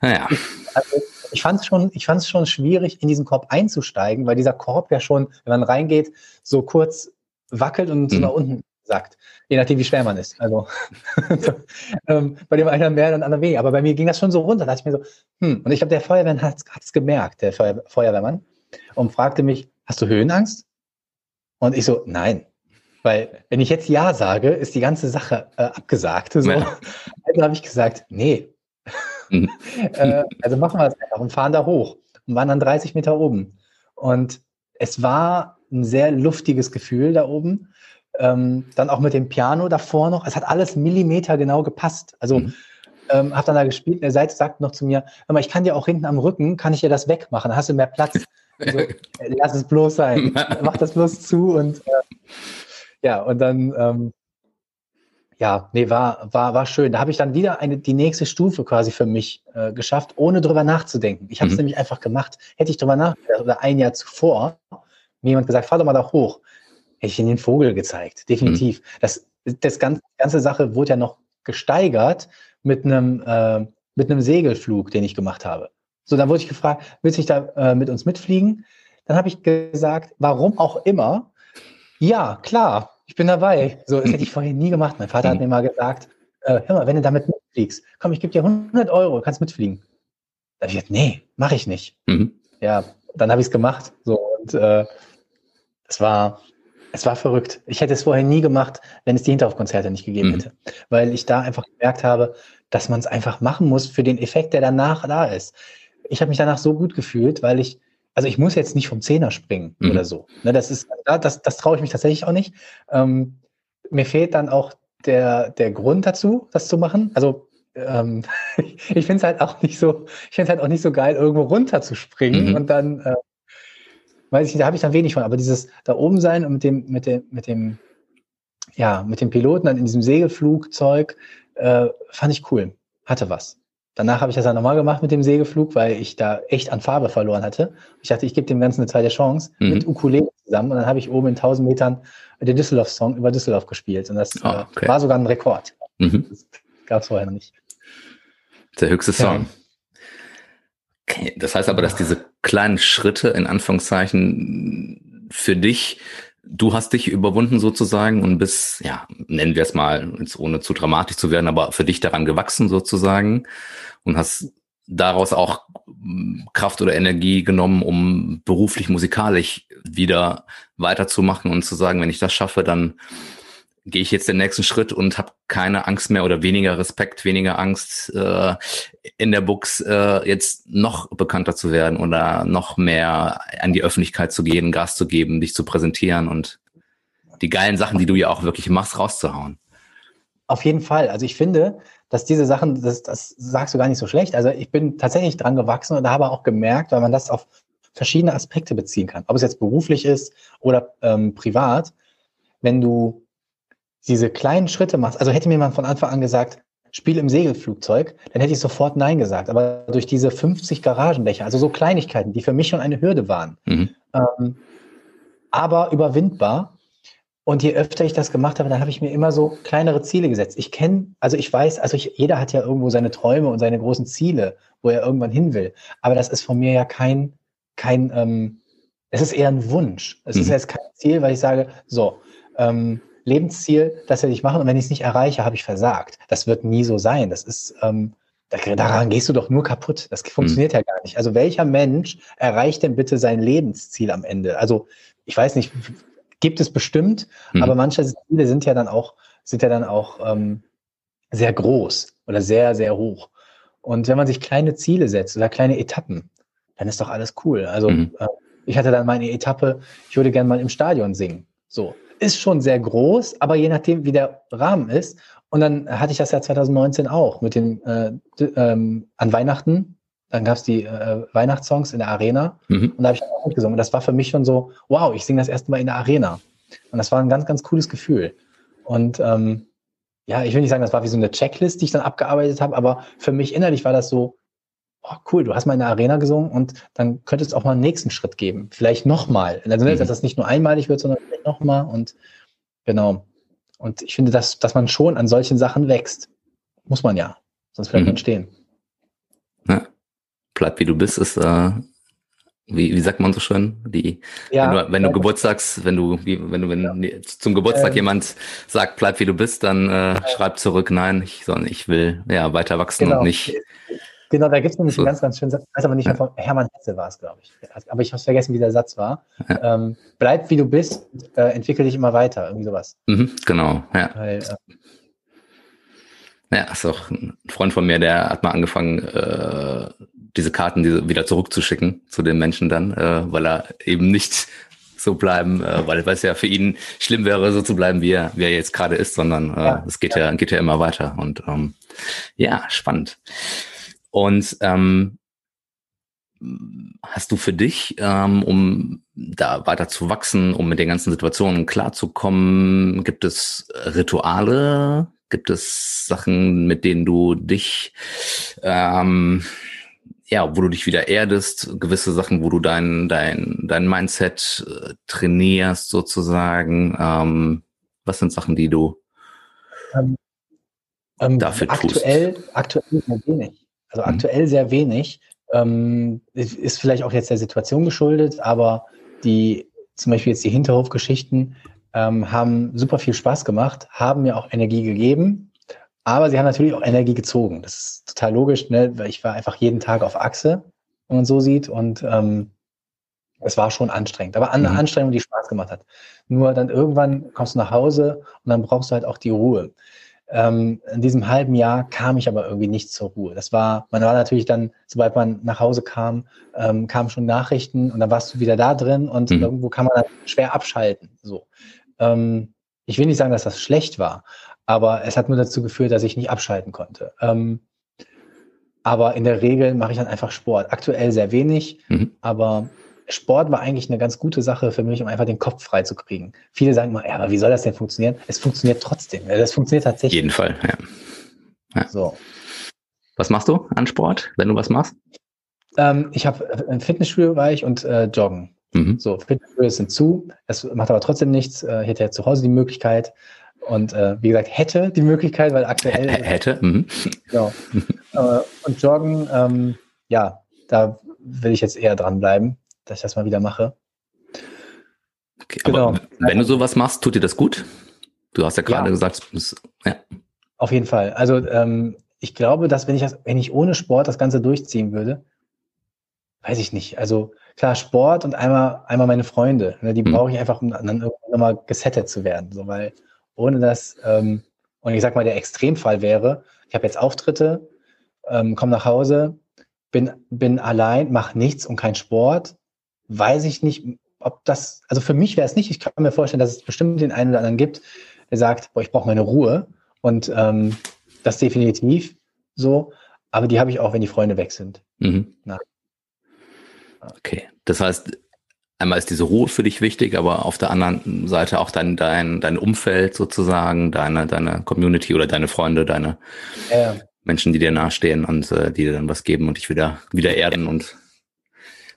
naja. Also ich fand es schon, ich fand es schon schwierig, in diesen Korb einzusteigen, weil dieser Korb ja schon, wenn man reingeht, so kurz wackelt und so mhm. nach unten sackt. Je nachdem, wie schwer man ist. Also [laughs] ähm, bei dem einen mehr, dann anderen weniger. Aber bei mir ging das schon so runter. Da dachte ich mir so, hm. Und ich glaube, der Feuerwehrmann hat es gemerkt, der Feuer, Feuerwehrmann, und fragte mich, hast du Höhenangst? Und ich so, nein. Weil wenn ich jetzt Ja sage, ist die ganze Sache äh, abgesagt. So. Ja. [laughs] Also habe ich gesagt, nee. Mhm. [laughs] äh, also machen wir es einfach und fahren da hoch und waren dann 30 Meter oben. Und es war ein sehr luftiges Gefühl da oben. Ähm, dann auch mit dem Piano davor noch. Es hat alles Millimeter genau gepasst. Also mhm. ähm, habe dann da gespielt. Der Seite sagt noch zu mir, mal, ich kann dir auch hinten am Rücken, kann ich dir das wegmachen, dann hast du mehr Platz. Also, [laughs] lass es bloß sein. [laughs] Mach das bloß zu und äh, ja, und dann ähm, ja, nee, war, war, war schön. Da habe ich dann wieder eine, die nächste Stufe quasi für mich äh, geschafft, ohne drüber nachzudenken. Ich habe es mhm. nämlich einfach gemacht. Hätte ich drüber nachgedacht oder ein Jahr zuvor, mir jemand gesagt, fahr doch mal da hoch, hätte ich ihnen den Vogel gezeigt. Definitiv. Mhm. Das, das ganze, ganze Sache wurde ja noch gesteigert mit einem, äh, mit einem Segelflug, den ich gemacht habe. So, dann wurde ich gefragt, willst du da äh, mit uns mitfliegen? Dann habe ich gesagt, warum auch immer. Ja, klar, ich bin dabei. So, das hätte ich vorher nie gemacht. Mein Vater hat mir mal gesagt, äh, hör mal, wenn du damit mitfliegst, komm, ich gebe dir 100 Euro, du kannst mitfliegen. Da habe ich gesagt, nee, mache ich nicht. Mhm. Ja, dann habe ich es gemacht. So, und äh, es war, es war verrückt. Ich hätte es vorher nie gemacht, wenn es die Hinterhofkonzerte nicht gegeben mhm. hätte. Weil ich da einfach gemerkt habe, dass man es einfach machen muss für den Effekt, der danach da ist ich habe mich danach so gut gefühlt, weil ich, also ich muss jetzt nicht vom Zehner springen mhm. oder so. Ne, das ist, das, das traue ich mich tatsächlich auch nicht. Ähm, mir fehlt dann auch der, der Grund dazu, das zu machen. Also ähm, [laughs] ich finde es halt auch nicht so, ich finde es halt auch nicht so geil, irgendwo runter zu springen mhm. und dann, äh, weiß ich da habe ich dann wenig von. Aber dieses da oben sein und mit dem, mit dem, mit dem, ja, mit dem Piloten dann in diesem Segelflugzeug, äh, fand ich cool. Hatte was. Danach habe ich das dann nochmal gemacht mit dem Segelflug, weil ich da echt an Farbe verloren hatte. Ich dachte, ich gebe dem Ganzen eine zweite Chance mhm. mit Ukulele zusammen und dann habe ich oben in 1000 Metern den Düsseldorf-Song über Düsseldorf gespielt und das oh, okay. war sogar ein Rekord. Mhm. Das gab es vorher noch nicht. Der höchste Song. Okay. Das heißt aber, dass diese kleinen Schritte in Anführungszeichen für dich du hast dich überwunden sozusagen und bist, ja, nennen wir es mal, jetzt ohne zu dramatisch zu werden, aber für dich daran gewachsen sozusagen und hast daraus auch hm, Kraft oder Energie genommen, um beruflich musikalisch wieder weiterzumachen und zu sagen, wenn ich das schaffe, dann gehe ich jetzt den nächsten Schritt und habe keine Angst mehr oder weniger Respekt, weniger Angst äh, in der Books äh, jetzt noch bekannter zu werden oder noch mehr an die Öffentlichkeit zu gehen, Gas zu geben, dich zu präsentieren und die geilen Sachen, die du ja auch wirklich machst, rauszuhauen. Auf jeden Fall. Also ich finde, dass diese Sachen, das, das sagst du gar nicht so schlecht. Also ich bin tatsächlich dran gewachsen und habe auch gemerkt, weil man das auf verschiedene Aspekte beziehen kann. Ob es jetzt beruflich ist oder ähm, privat. Wenn du diese kleinen Schritte machst, also hätte mir man von Anfang an gesagt, spiel im Segelflugzeug, dann hätte ich sofort Nein gesagt. Aber durch diese 50 Garagendächer, also so Kleinigkeiten, die für mich schon eine Hürde waren, mhm. ähm, aber überwindbar, Und je öfter ich das gemacht habe, dann habe ich mir immer so kleinere Ziele gesetzt. Ich kenne, also ich weiß, also ich, jeder hat ja irgendwo seine Träume und seine großen Ziele, wo er irgendwann hin will. Aber das ist von mir ja kein, kein, ähm, es ist eher ein Wunsch. Es mhm. ist jetzt kein Ziel, weil ich sage, so, ähm, Lebensziel, das werde ich machen und wenn ich es nicht erreiche, habe ich versagt. Das wird nie so sein. Das ist, ähm, daran gehst du doch nur kaputt. Das funktioniert mhm. ja gar nicht. Also welcher Mensch erreicht denn bitte sein Lebensziel am Ende? Also ich weiß nicht, gibt es bestimmt, mhm. aber manche Ziele sind ja dann auch, sind ja dann auch ähm, sehr groß oder sehr, sehr hoch. Und wenn man sich kleine Ziele setzt oder kleine Etappen, dann ist doch alles cool. Also mhm. äh, ich hatte dann meine Etappe, ich würde gerne mal im Stadion singen. So. Ist schon sehr groß, aber je nachdem, wie der Rahmen ist. Und dann hatte ich das ja 2019 auch mit dem äh, ähm, an Weihnachten dann gab es die äh, Weihnachtssongs in der Arena mhm. und da habe ich auch mitgesungen. Und das war für mich schon so, wow, ich singe das erste Mal in der Arena. Und das war ein ganz, ganz cooles Gefühl. Und ähm, ja, ich will nicht sagen, das war wie so eine Checklist, die ich dann abgearbeitet habe, aber für mich innerlich war das so, oh, cool, du hast mal in der Arena gesungen und dann könnte es auch mal einen nächsten Schritt geben. Vielleicht nochmal. Also, mhm. dass das nicht nur einmalig wird, sondern vielleicht nochmal. Und genau. Und ich finde, dass, dass man schon an solchen Sachen wächst. Muss man ja. Sonst bleibt mhm. man stehen. Ja bleib wie du bist, ist, äh, wie, wie sagt man so schön? Die, ja, wenn du, wenn du ja. Geburtstags, wenn du, wie, wenn du, wenn zum Geburtstag ähm, jemand sagt, bleib wie du bist, dann äh, schreib zurück, nein, ich, sondern ich will ja weiter wachsen genau. und nicht. Genau, da gibt es nämlich so. einen ganz, ganz schönen Satz. Ich weiß aber nicht mehr von Hermann Hesse war es, glaube ich. Aber ich habe vergessen, wie der Satz war. Ja. Ähm, bleib wie du bist, äh, entwickel dich immer weiter, irgendwie sowas. Mhm, genau, ja. Weil, äh, ja, ist auch ein Freund von mir, der hat mal angefangen, äh, diese Karten diese wieder zurückzuschicken zu den Menschen dann, äh, weil er eben nicht so bleiben, äh, weil, es ja für ihn schlimm wäre, so zu bleiben, wie er, wie er jetzt gerade ist, sondern äh, ja, es geht ja. ja, geht ja immer weiter. Und ähm, ja, spannend. Und ähm, hast du für dich, ähm, um da weiter zu wachsen, um mit den ganzen Situationen klarzukommen, gibt es Rituale, Gibt es Sachen, mit denen du dich, ähm, ja, wo du dich wieder erdest, gewisse Sachen, wo du dein, dein, dein Mindset äh, trainierst sozusagen? Ähm, was sind Sachen, die du ähm, ähm dafür aktuell, tust? Aktuell sehr wenig. Also mhm. aktuell sehr wenig. Ähm, ist vielleicht auch jetzt der Situation geschuldet, aber die, zum Beispiel jetzt die Hinterhofgeschichten, ähm, haben super viel Spaß gemacht, haben mir auch Energie gegeben, aber sie haben natürlich auch Energie gezogen. Das ist total logisch, ne? weil ich war einfach jeden Tag auf Achse, wenn man so sieht, und ähm, es war schon anstrengend, aber eine mhm. Anstrengung, die Spaß gemacht hat. Nur dann irgendwann kommst du nach Hause und dann brauchst du halt auch die Ruhe. Ähm, in diesem halben Jahr kam ich aber irgendwie nicht zur Ruhe. Das war, man war natürlich dann, sobald man nach Hause kam, ähm, kamen schon Nachrichten und dann warst du wieder da drin und mhm. irgendwo kann man dann schwer abschalten. So. Ähm, ich will nicht sagen, dass das schlecht war, aber es hat nur dazu geführt, dass ich nicht abschalten konnte. Ähm, aber in der Regel mache ich dann einfach Sport. Aktuell sehr wenig, mhm. aber Sport war eigentlich eine ganz gute Sache für mich, um einfach den Kopf frei zu kriegen. Viele sagen mal, ja, aber wie soll das denn funktionieren? Es funktioniert trotzdem. Das funktioniert tatsächlich. Jeden Fall, ja. ja. So. Was machst du an Sport, wenn du was machst? Ähm, ich habe äh, im Fitnessstudio war ich und äh, joggen. Mhm. So, Fitnessstudio sind zu. Es macht aber trotzdem nichts. Äh, ich hätte ja zu Hause die Möglichkeit. Und äh, wie gesagt, hätte die Möglichkeit, weil aktuell. H hätte. Mhm. Genau. [laughs] äh, und Joggen, ähm, ja, da will ich jetzt eher dranbleiben, dass ich das mal wieder mache. Okay, genau. wenn du sowas machst, tut dir das gut? Du hast ja gerade ja. gesagt, das, ja. Auf jeden Fall. Also ähm, ich glaube, dass wenn ich das, wenn ich ohne Sport das Ganze durchziehen würde, weiß ich nicht. Also klar, Sport und einmal, einmal meine Freunde. Ne, die mhm. brauche ich einfach, um dann irgendwann nochmal gesettet zu werden. So, weil ohne das, ähm, und ich sag mal, der Extremfall wäre, ich habe jetzt Auftritte, ähm, komme nach Hause, bin, bin allein, mache nichts und kein Sport, weiß ich nicht, ob das, also für mich wäre es nicht, ich kann mir vorstellen, dass es bestimmt den einen oder anderen gibt, der sagt, boah, ich brauche meine Ruhe und ähm, das definitiv so, aber die habe ich auch, wenn die Freunde weg sind. Mhm. Okay, das heißt, einmal ist diese Ruhe für dich wichtig, aber auf der anderen Seite auch dein, dein, dein Umfeld sozusagen, deine, deine Community oder deine Freunde, deine ja. Menschen, die dir nahestehen und äh, die dir dann was geben und dich wieder, wieder erden und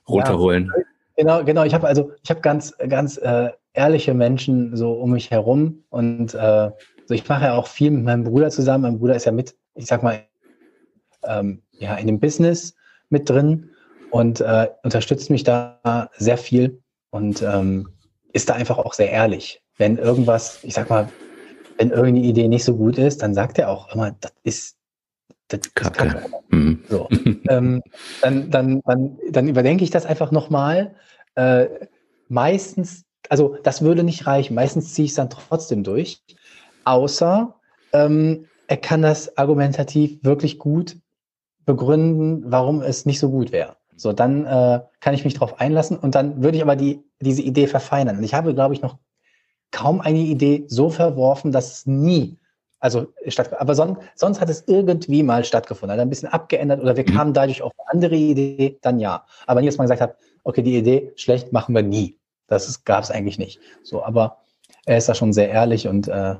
runterholen. Ja, genau, genau. Ich habe also, ich habe ganz, ganz äh, ehrliche Menschen so um mich herum und äh, so ich mache ja auch viel mit meinem Bruder zusammen. Mein Bruder ist ja mit, ich sag mal, ähm, ja, in dem Business mit drin und äh, unterstützt mich da sehr viel und ähm, ist da einfach auch sehr ehrlich. Wenn irgendwas, ich sag mal, wenn irgendeine Idee nicht so gut ist, dann sagt er auch immer, das ist das Kacke. Kacke. Mhm. So. ähm, dann, dann, dann, dann überdenke ich das einfach nochmal. Äh, meistens, also das würde nicht reichen. Meistens ziehe ich es dann trotzdem durch. Außer ähm, er kann das argumentativ wirklich gut begründen, warum es nicht so gut wäre. So, dann äh, kann ich mich darauf einlassen und dann würde ich aber die, diese Idee verfeinern. Und ich habe, glaube ich, noch kaum eine Idee so verworfen, dass es nie, also statt, aber son, sonst hat es irgendwie mal stattgefunden, hat ein bisschen abgeändert oder wir mhm. kamen dadurch auf eine andere Idee, dann ja. Aber nie, dass man gesagt hat, okay, die Idee schlecht machen wir nie. Das gab es eigentlich nicht. So, aber er ist da schon sehr ehrlich und äh,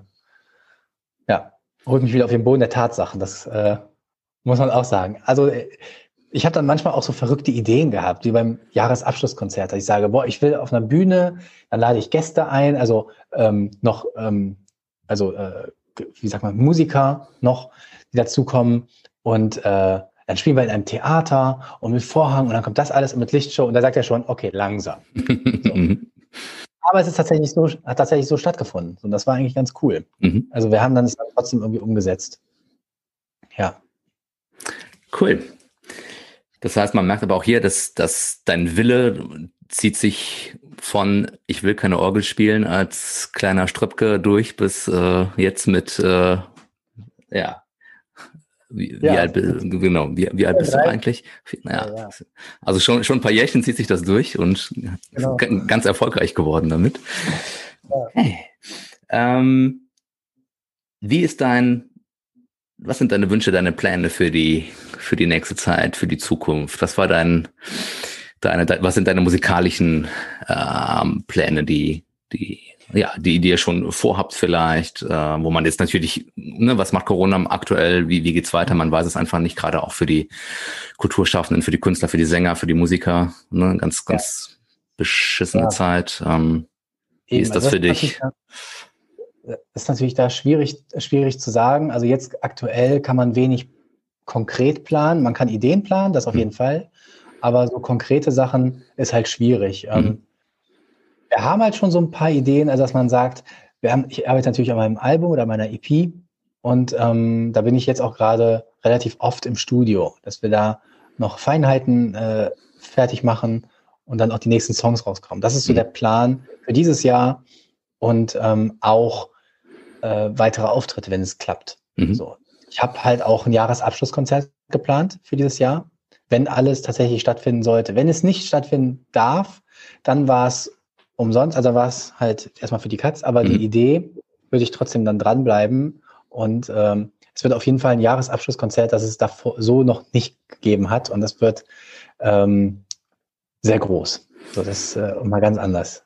ja, holt mich wieder auf den Boden der Tatsachen. Das äh, muss man auch sagen. Also äh, ich habe dann manchmal auch so verrückte Ideen gehabt, wie beim Jahresabschlusskonzert. Ich sage, boah, ich will auf einer Bühne, dann lade ich Gäste ein, also ähm, noch, ähm, also äh, wie sagt man, Musiker noch, die dazukommen und äh, dann spielen wir in einem Theater und mit Vorhang und dann kommt das alles und mit Lichtshow und da sagt er schon, okay, langsam. So. [laughs] Aber es ist tatsächlich so, hat tatsächlich so stattgefunden. Und das war eigentlich ganz cool. Mhm. Also wir haben dann es trotzdem irgendwie umgesetzt. Ja. Cool. Das heißt, man merkt aber auch hier, dass, dass dein Wille zieht sich von ich will keine Orgel spielen als kleiner Ströpke durch bis äh, jetzt mit äh, ja wie, wie alt genau wie, wie alt bist du eigentlich naja, ja, ja. also schon schon ein paar Jährchen zieht sich das durch und genau. ganz erfolgreich geworden damit ja. hey. ähm, wie ist dein was sind deine Wünsche, deine Pläne für die, für die nächste Zeit, für die Zukunft? Was war dein, deine, was sind deine musikalischen ähm, Pläne, die, die, ja, die, die ihr schon vorhabt vielleicht, äh, wo man jetzt natürlich, ne, was macht Corona aktuell, wie, wie geht's weiter? Man weiß es einfach nicht, gerade auch für die Kulturschaffenden, für die Künstler, für die Sänger, für die Musiker, ne, ganz, ganz ja. beschissene ja. Zeit. Ähm, wie ist das also für dich? ist natürlich da schwierig, schwierig zu sagen. Also jetzt aktuell kann man wenig konkret planen. Man kann Ideen planen, das auf mhm. jeden Fall. Aber so konkrete Sachen ist halt schwierig. Ähm, mhm. wir haben halt schon so ein paar Ideen, also dass man sagt, wir haben, ich arbeite natürlich an meinem Album oder meiner EP und ähm, da bin ich jetzt auch gerade relativ oft im Studio, dass wir da noch Feinheiten äh, fertig machen und dann auch die nächsten Songs rauskommen. Das ist so mhm. der Plan für dieses Jahr und ähm, auch äh, weitere Auftritte, wenn es klappt. Mhm. So. Ich habe halt auch ein Jahresabschlusskonzert geplant für dieses Jahr, wenn alles tatsächlich stattfinden sollte. Wenn es nicht stattfinden darf, dann war es umsonst, also war es halt erstmal für die Katz, aber mhm. die Idee würde ich trotzdem dann dranbleiben und ähm, es wird auf jeden Fall ein Jahresabschlusskonzert, das es davor so noch nicht gegeben hat und das wird ähm, sehr groß. So, das ist äh, mal ganz anders.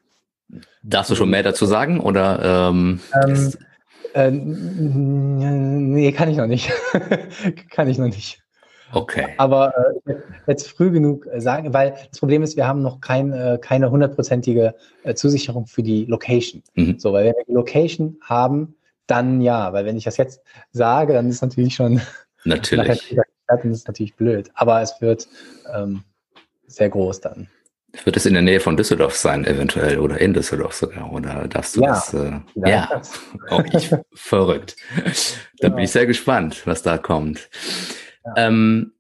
Darfst du schon mehr dazu sagen oder? Ähm, ähm, äh, nee, kann ich noch nicht. [laughs] kann ich noch nicht. Okay. Aber äh, jetzt früh genug sagen, weil das Problem ist, wir haben noch kein, äh, keine hundertprozentige äh, Zusicherung für die Location. Mhm. So, weil wenn wir die Location haben, dann ja, weil wenn ich das jetzt sage, dann ist natürlich schon natürlich. [laughs] dann ist natürlich blöd. Aber es wird ähm, sehr groß dann. Wird es in der Nähe von Düsseldorf sein, eventuell, oder in Düsseldorf sogar? Oder darfst du ja, das? Äh, ja, oh, ich, verrückt. [laughs] Da genau. bin ich sehr gespannt, was da kommt. Ja. Ähm,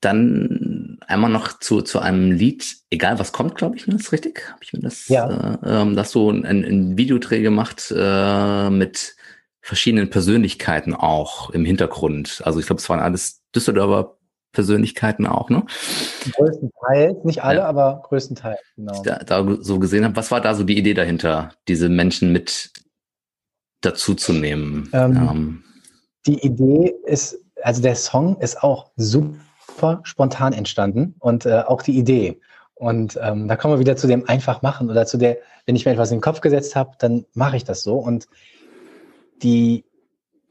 dann einmal noch zu, zu einem Lied, egal was kommt, glaube ich, ne? ist richtig? Habe ich mir das, ja. äh, ähm, dass du ein, ein Videodreh gemacht äh, mit verschiedenen Persönlichkeiten auch im Hintergrund. Also ich glaube, es waren alles Düsseldorfer Persönlichkeiten auch, ne? Größtenteils, nicht alle, ja. aber größtenteils, genau. Da, da so gesehen habe, was war da so die Idee dahinter, diese Menschen mit dazu zu nehmen? Ähm, ähm. Die Idee ist, also der Song ist auch super spontan entstanden und äh, auch die Idee. Und ähm, da kommen wir wieder zu dem einfach machen oder zu der, wenn ich mir etwas in den Kopf gesetzt habe, dann mache ich das so. Und die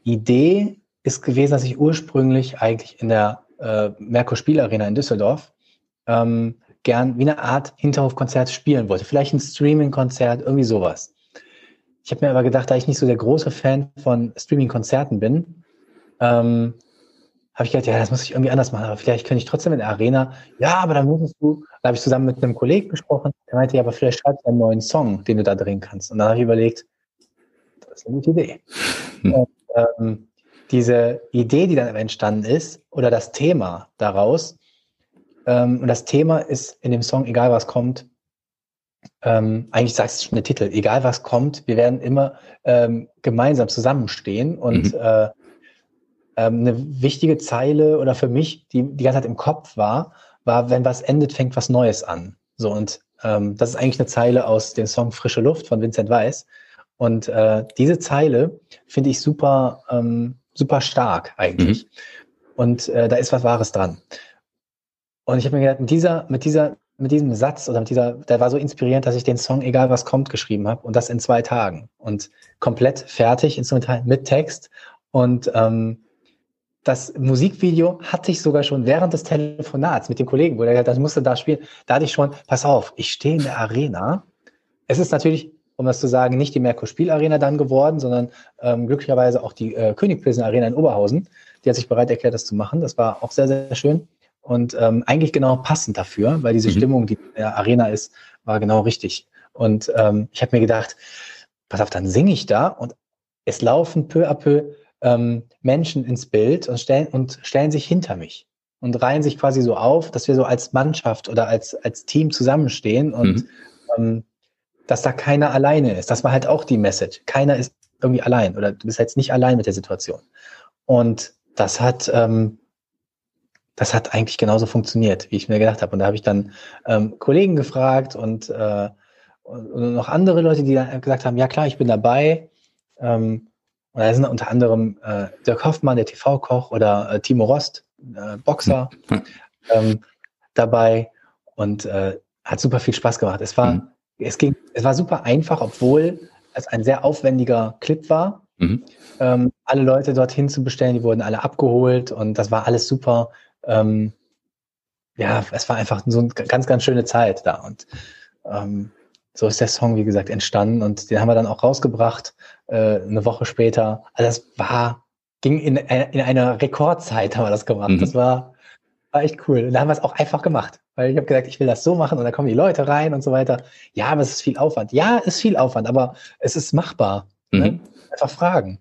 Idee ist gewesen, dass ich ursprünglich eigentlich in der äh, Merkur Spielarena in Düsseldorf ähm, gern wie eine Art Hinterhofkonzert spielen wollte. Vielleicht ein Streaming-Konzert, irgendwie sowas. Ich habe mir aber gedacht, da ich nicht so der große Fan von Streaming-Konzerten bin, ähm, habe ich gedacht, ja, das muss ich irgendwie anders machen, aber vielleicht könnte ich trotzdem in der Arena. Ja, aber dann musst du, da habe ich zusammen mit einem Kollegen gesprochen, der meinte, ja, aber vielleicht schreibst du einen neuen Song, den du da drehen kannst. Und dann habe ich überlegt, das ist eine gute Idee. Hm. Und, ähm, diese Idee, die dann entstanden ist, oder das Thema daraus, ähm, und das Thema ist in dem Song, egal was kommt, ähm, eigentlich sagt es schon der Titel, egal was kommt, wir werden immer ähm, gemeinsam zusammenstehen und mhm. äh, ähm, eine wichtige Zeile oder für mich, die die ganze Zeit im Kopf war, war, wenn was endet, fängt was Neues an. So und ähm, das ist eigentlich eine Zeile aus dem Song Frische Luft von Vincent Weiss. Und äh, diese Zeile finde ich super, ähm, super stark eigentlich. Mhm. Und äh, da ist was Wahres dran. Und ich habe mir gedacht, mit dieser, mit dieser, mit diesem Satz oder mit dieser, der war so inspirierend, dass ich den Song Egal was kommt geschrieben habe und das in zwei Tagen und komplett fertig, instrumental mit Text. Und ähm, das Musikvideo hatte ich sogar schon während des Telefonats mit dem Kollegen, wo er gesagt hat, das musste da spielen. Da hatte ich schon, pass auf, ich stehe in der Arena. Es ist natürlich, um das zu sagen, nicht die Merkur Spiel Arena dann geworden, sondern ähm, glücklicherweise auch die äh, König Pilsen Arena in Oberhausen. Die hat sich bereit erklärt, das zu machen. Das war auch sehr, sehr schön und ähm, eigentlich genau passend dafür, weil diese mhm. Stimmung, die in der Arena ist, war genau richtig. Und ähm, ich habe mir gedacht, pass auf, dann singe ich da und es laufen peu à peu ähm, Menschen ins Bild und stellen, und stellen sich hinter mich und reihen sich quasi so auf, dass wir so als Mannschaft oder als, als Team zusammenstehen und mhm. ähm, dass da keiner alleine ist. Das war halt auch die Message. Keiner ist irgendwie allein oder du bist jetzt nicht allein mit der Situation. Und das hat, ähm, das hat eigentlich genauso funktioniert, wie ich mir gedacht habe. Und da habe ich dann ähm, Kollegen gefragt und, äh, und, und, noch andere Leute, die dann gesagt haben, ja klar, ich bin dabei. Ähm, und da sind unter anderem äh, Dirk Hoffmann, der TV-Koch, oder äh, Timo Rost, äh, Boxer, hm. ähm, dabei und äh, hat super viel Spaß gemacht. Es war, mhm. es ging, es war super einfach, obwohl es ein sehr aufwendiger Clip war. Mhm. Ähm, alle Leute dorthin zu bestellen, die wurden alle abgeholt und das war alles super. Ähm, ja, es war einfach so eine ganz, ganz schöne Zeit da und ähm, so ist der Song, wie gesagt, entstanden und den haben wir dann auch rausgebracht, äh, eine Woche später. Also das war, ging in, äh, in einer Rekordzeit haben wir das gemacht. Mhm. Das war, war echt cool. Und da haben wir es auch einfach gemacht, weil ich habe gesagt, ich will das so machen und da kommen die Leute rein und so weiter. Ja, aber es ist viel Aufwand. Ja, es ist viel Aufwand, aber es ist machbar. Ne? Mhm. Ne? Einfach fragen.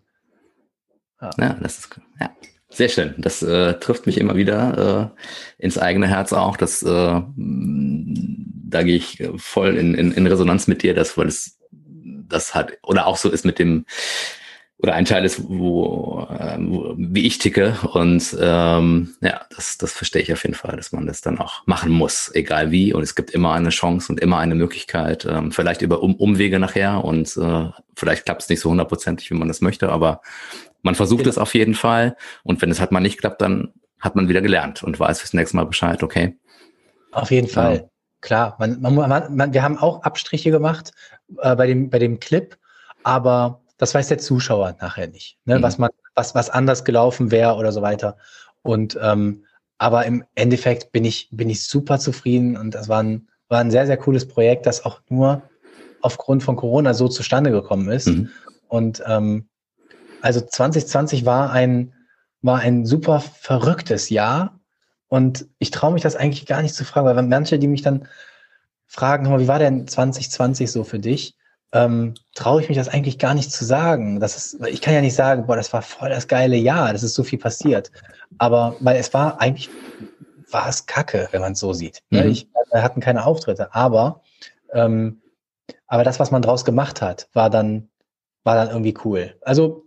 Ja. ja, das ist, ja. Sehr schön. Das äh, trifft mich immer wieder äh, ins eigene Herz auch. Das, äh, da gehe ich voll in, in, in Resonanz mit dir, dass weil es das hat oder auch so ist mit dem oder ein Teil ist, wo, äh, wo wie ich ticke und ähm, ja, das, das verstehe ich auf jeden Fall, dass man das dann auch machen muss, egal wie und es gibt immer eine Chance und immer eine Möglichkeit, ähm, vielleicht über um Umwege nachher und äh, vielleicht klappt es nicht so hundertprozentig, wie man das möchte, aber man versucht genau. es auf jeden Fall und wenn es halt mal nicht klappt, dann hat man wieder gelernt und weiß fürs nächste Mal Bescheid, okay? Auf jeden Fall. Ja. Klar, man, man, man, wir haben auch Abstriche gemacht äh, bei, dem, bei dem Clip, aber das weiß der Zuschauer nachher nicht, ne? Mhm. was man, was, was anders gelaufen wäre oder so weiter. Und ähm, aber im Endeffekt bin ich, bin ich super zufrieden und das war ein, war ein sehr, sehr cooles Projekt, das auch nur aufgrund von Corona so zustande gekommen ist. Mhm. Und ähm, also 2020 war ein, war ein super verrücktes Jahr. Und ich traue mich das eigentlich gar nicht zu fragen, weil manche, die mich dann fragen, wie war denn 2020 so für dich? Ähm, traue ich mich das eigentlich gar nicht zu sagen. Das ist, ich kann ja nicht sagen, boah, das war voll das geile Jahr, das ist so viel passiert. Aber weil es war eigentlich, war es Kacke, wenn man es so sieht. Ne? Mhm. Ich, wir hatten keine Auftritte, aber ähm, aber das, was man draus gemacht hat, war dann war dann irgendwie cool. Also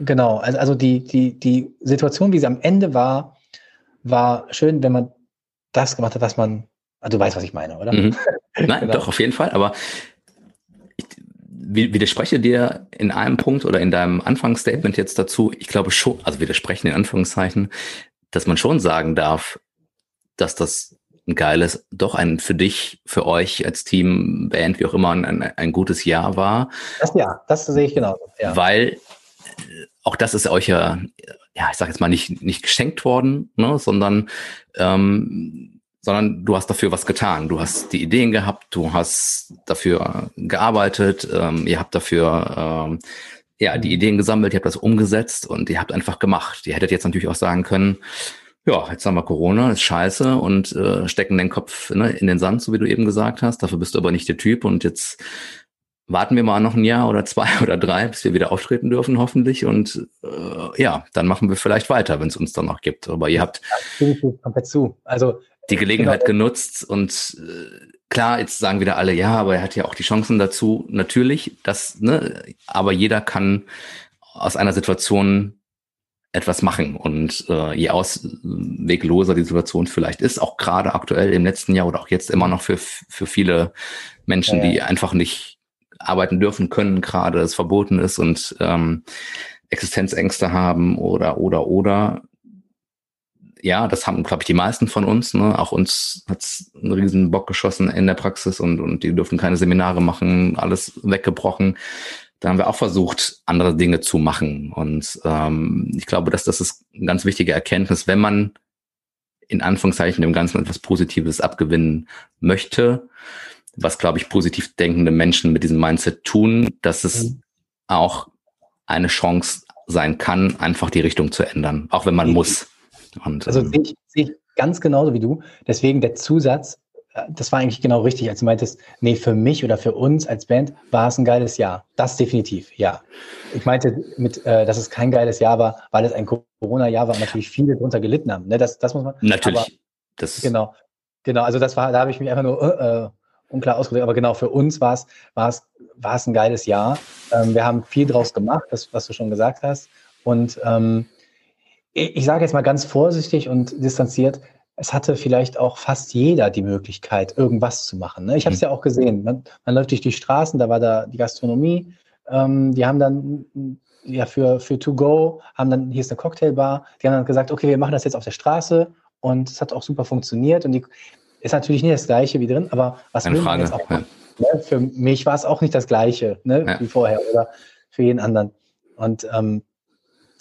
Genau, also, also die, die, die Situation, wie sie am Ende war, war schön, wenn man das gemacht hat, was man, also du weißt, was ich meine, oder? Mhm. [laughs] Nein, genau. doch, auf jeden Fall, aber ich widerspreche dir in einem Punkt oder in deinem Anfangsstatement jetzt dazu, ich glaube schon, also widersprechen in Anführungszeichen, dass man schon sagen darf, dass das ein geiles, doch ein für dich, für euch als Team, Band, wie auch immer, ein, ein gutes Jahr war. Das ja, das sehe ich genau. Ja. Weil auch das ist euch ja, ja, ich sage jetzt mal nicht nicht geschenkt worden, ne, sondern ähm, sondern du hast dafür was getan. Du hast die Ideen gehabt, du hast dafür gearbeitet, ähm, ihr habt dafür ähm, ja die Ideen gesammelt, ihr habt das umgesetzt und ihr habt einfach gemacht. Ihr hättet jetzt natürlich auch sagen können, ja, jetzt haben wir Corona, ist scheiße und äh, stecken den Kopf ne, in den Sand, so wie du eben gesagt hast. Dafür bist du aber nicht der Typ und jetzt warten wir mal noch ein Jahr oder zwei [laughs] oder drei, bis wir wieder auftreten dürfen, hoffentlich. Und äh, ja, dann machen wir vielleicht weiter, wenn es uns dann noch gibt. Aber ihr habt komplett zu. Also die Gelegenheit genau. genutzt und äh, klar, jetzt sagen wieder alle, ja, aber er hat ja auch die Chancen dazu. Natürlich, das, ne, aber jeder kann aus einer Situation etwas machen. Und äh, je auswegloser die Situation vielleicht ist, auch gerade aktuell im letzten Jahr oder auch jetzt immer noch für, für viele Menschen, ja, ja. die einfach nicht arbeiten dürfen können, gerade es verboten ist und ähm, Existenzängste haben oder oder oder ja, das haben, glaube ich, die meisten von uns. Ne? Auch uns hat's einen riesen Bock geschossen in der Praxis und, und die dürfen keine Seminare machen, alles weggebrochen. Da haben wir auch versucht, andere Dinge zu machen. Und ähm, ich glaube, dass das ist eine ganz wichtige Erkenntnis, wenn man in Anführungszeichen dem Ganzen etwas Positives abgewinnen möchte, was, glaube ich, positiv denkende Menschen mit diesem Mindset tun, dass es mhm. auch eine Chance sein kann, einfach die Richtung zu ändern, auch wenn man muss. Und, also ähm, sehe ich, sehe ich ganz genauso wie du. Deswegen der Zusatz, äh, das war eigentlich genau richtig, als du meintest, nee, für mich oder für uns als Band war es ein geiles Jahr. Das definitiv, ja. Ich meinte mit, äh, dass es kein geiles Jahr war, weil es ein Corona-Jahr war und natürlich viele darunter gelitten haben. Ne? Das, das muss man. Natürlich. Aber, das genau, genau. Also das war, da habe ich mich einfach nur äh, äh unklar ausgedrückt. Aber genau für uns war es, war es, war es ein geiles Jahr. Ähm, wir haben viel draus gemacht, das, was du schon gesagt hast. Und ähm, ich, ich sage jetzt mal ganz vorsichtig und distanziert, es hatte vielleicht auch fast jeder die Möglichkeit, irgendwas zu machen. Ne? Ich habe es mhm. ja auch gesehen. Man, man, läuft durch die Straßen, da war da die Gastronomie. Ähm, die haben dann ja für, für To Go, haben dann, hier ist eine Cocktailbar, die haben dann gesagt, okay, wir machen das jetzt auf der Straße und es hat auch super funktioniert. Und die ist natürlich nicht das Gleiche wie drin, aber was Eine Frage, jetzt auch ja. ne? Für mich war es auch nicht das Gleiche ne? Ja. wie vorher oder für jeden anderen. Und ähm,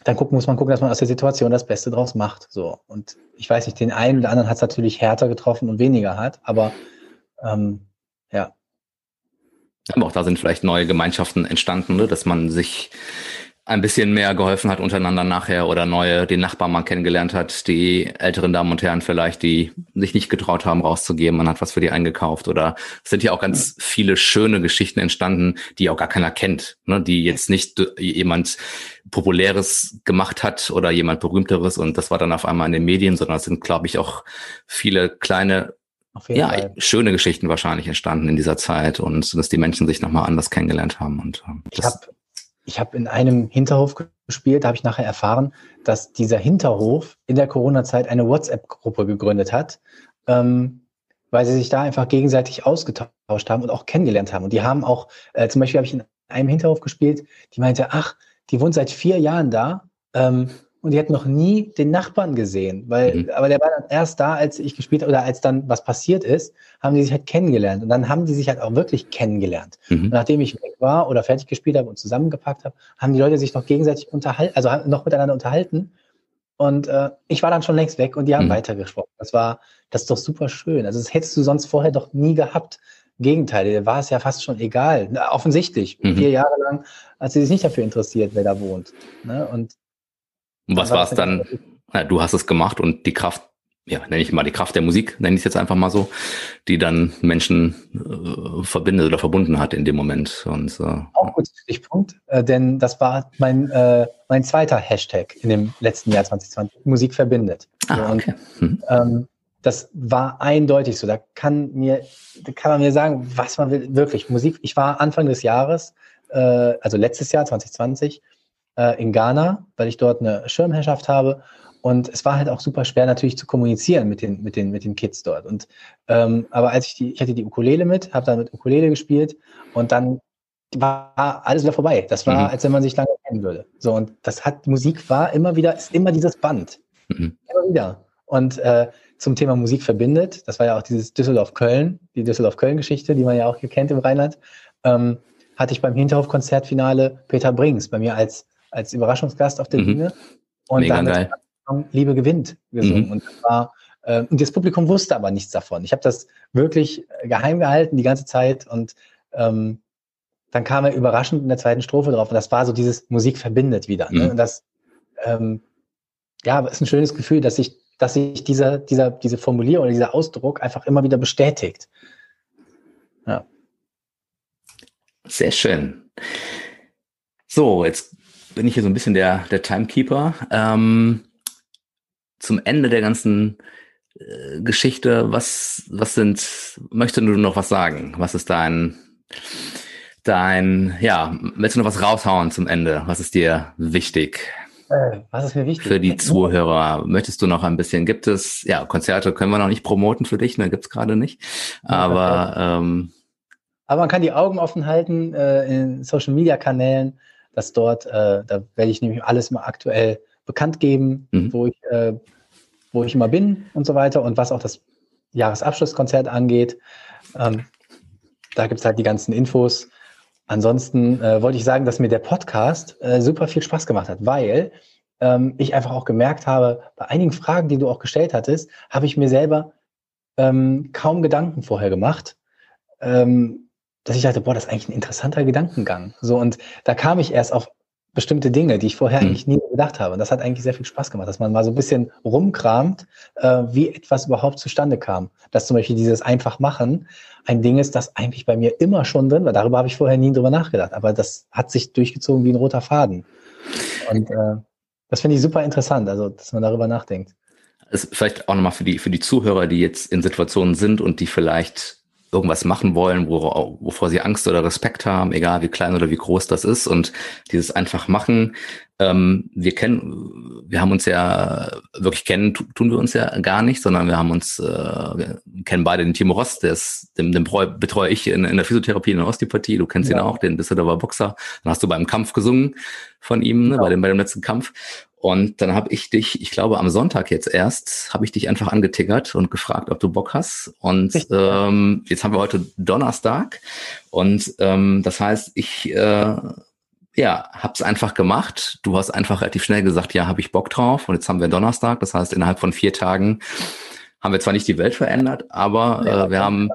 dann gucken, muss man gucken, dass man aus der Situation das Beste draus macht. So. Und ich weiß nicht, den einen oder anderen hat es natürlich härter getroffen und weniger hart, aber ähm, ja. Aber auch da sind vielleicht neue Gemeinschaften entstanden, ne? dass man sich ein bisschen mehr geholfen hat untereinander nachher oder neue, den Nachbarn mal kennengelernt hat, die älteren Damen und Herren vielleicht, die sich nicht getraut haben, rauszugeben, man hat was für die eingekauft oder es sind ja auch ganz viele schöne Geschichten entstanden, die auch gar keiner kennt, ne, die jetzt nicht jemand Populäres gemacht hat oder jemand Berühmteres und das war dann auf einmal in den Medien, sondern es sind, glaube ich, auch viele kleine ja, Fall. schöne Geschichten wahrscheinlich entstanden in dieser Zeit und dass die Menschen sich nochmal anders kennengelernt haben. Und ähm, ich habe ich habe in einem Hinterhof gespielt, da habe ich nachher erfahren, dass dieser Hinterhof in der Corona-Zeit eine WhatsApp-Gruppe gegründet hat, ähm, weil sie sich da einfach gegenseitig ausgetauscht haben und auch kennengelernt haben. Und die haben auch, äh, zum Beispiel habe ich in einem Hinterhof gespielt, die meinte, ach, die wohnt seit vier Jahren da. Ähm, und die hat noch nie den Nachbarn gesehen, weil, mhm. aber der war dann erst da, als ich gespielt habe oder als dann was passiert ist, haben die sich halt kennengelernt und dann haben die sich halt auch wirklich kennengelernt. Mhm. Und nachdem ich weg war oder fertig gespielt habe und zusammengepackt habe, haben die Leute sich noch gegenseitig unterhalten, also noch miteinander unterhalten und äh, ich war dann schon längst weg und die haben mhm. weitergesprochen. Das war, das ist doch super schön. Also das hättest du sonst vorher doch nie gehabt. Im Gegenteil, war es ja fast schon egal. Na, offensichtlich, mhm. vier Jahre lang hat sie sich nicht dafür interessiert, wer da wohnt. Ne? Und und was war es dann? Ja, du hast es gemacht und die Kraft, ja, nenne ich mal die Kraft der Musik, nenne ich es jetzt einfach mal so, die dann Menschen äh, verbindet oder verbunden hat in dem Moment. Und, äh, Auch gut Stichpunkt, äh, denn das war mein, äh, mein zweiter Hashtag in dem letzten Jahr 2020, Musik verbindet. Ah, okay. Mhm. ähm, das war eindeutig so. Da kann mir, da kann man mir sagen, was man will. Wirklich, Musik. Ich war Anfang des Jahres, äh, also letztes Jahr, 2020, äh, in Ghana, weil ich dort eine Schirmherrschaft habe. Und es war halt auch super schwer natürlich zu kommunizieren mit den, mit den, mit den Kids dort. Und ähm, aber als ich die, ich hatte die Ukulele mit, habe dann mit Ukulele gespielt und dann war alles wieder vorbei. Das war, mhm. als wenn man sich lange kennen würde. So, und das hat, Musik war immer wieder, ist immer dieses Band. Mhm. Immer wieder. Und äh, zum Thema Musik verbindet, das war ja auch dieses Düsseldorf-Köln, die Düsseldorf-Köln-Geschichte, die man ja auch hier kennt im Rheinland, ähm, hatte ich beim Hinterhof-Konzertfinale Peter Brings bei mir als als Überraschungsgast auf der mhm. Bühne. Und Mega dann geil. Liebe gewinnt gesungen. Mhm. Und das war Äh, und das Publikum wusste aber nichts davon. Ich habe das wirklich geheim gehalten die ganze Zeit und ähm, dann kam er überraschend in der zweiten Strophe drauf und das war so dieses Musik verbindet wieder. Ne? Mhm. Und das ähm, ja, ist ein schönes Gefühl, dass sich, dass sich dieser, dieser, diese Formulierung oder dieser Ausdruck einfach immer wieder bestätigt. Ja. Sehr schön. So, jetzt bin ich hier so ein bisschen der, der Timekeeper. Ähm, zum Ende der ganzen äh, Geschichte, was, was sind, möchtest du noch was sagen? Was ist dein, dein, ja, willst du noch was raushauen zum Ende? Was ist dir wichtig? Äh, was ist mir wichtig? Für die Zuhörer. Möchtest du noch ein bisschen, gibt es, ja, Konzerte können wir noch nicht promoten für dich, ne, gibt's gerade nicht. Aber, ähm, aber man kann die Augen offen halten äh, in Social Media Kanälen, dass dort, äh, da werde ich nämlich alles mal aktuell bekannt geben, mhm. wo ich, äh, wo ich immer bin und so weiter und was auch das Jahresabschlusskonzert angeht. Ähm, da gibt's halt die ganzen Infos. Ansonsten äh, wollte ich sagen, dass mir der Podcast äh, super viel Spaß gemacht hat, weil ähm, ich einfach auch gemerkt habe, bei einigen Fragen, die du auch gestellt hattest, habe ich mir selber ähm, kaum Gedanken vorher gemacht, ähm, dass ich dachte, boah, das ist eigentlich ein interessanter Gedankengang. So und da kam ich erst auf bestimmte Dinge, die ich vorher mhm. eigentlich nie gedacht habe. Und das hat eigentlich sehr viel Spaß gemacht, dass man mal so ein bisschen rumkramt, äh, wie etwas überhaupt zustande kam. Dass zum Beispiel dieses einfach machen ein Ding ist, das eigentlich bei mir immer schon drin war. Darüber habe ich vorher nie drüber nachgedacht, aber das hat sich durchgezogen wie ein roter Faden. Und äh, das finde ich super interessant, also dass man darüber nachdenkt. ist vielleicht auch nochmal für die, für die Zuhörer, die jetzt in Situationen sind und die vielleicht irgendwas machen wollen, wovor sie Angst oder Respekt haben, egal wie klein oder wie groß das ist. Und dieses einfach machen, ähm, wir kennen, wir haben uns ja wirklich kennen, tun wir uns ja gar nicht, sondern wir haben uns, äh, wir kennen beide den Timo Rost, der ist, den, den betreue ich in, in der Physiotherapie in der Osteopathie, du kennst ja. ihn auch, den Düsseldorfer Boxer. Dann hast du beim Kampf gesungen von ihm, ne, bei, dem, bei dem letzten Kampf. Und dann habe ich dich, ich glaube am Sonntag jetzt erst, habe ich dich einfach angetickert und gefragt, ob du Bock hast. Und ähm, jetzt haben wir heute Donnerstag. Und ähm, das heißt, ich äh, ja, hab's einfach gemacht. Du hast einfach relativ schnell gesagt, ja, habe ich Bock drauf. Und jetzt haben wir Donnerstag. Das heißt, innerhalb von vier Tagen haben wir zwar nicht die Welt verändert, aber äh, wir haben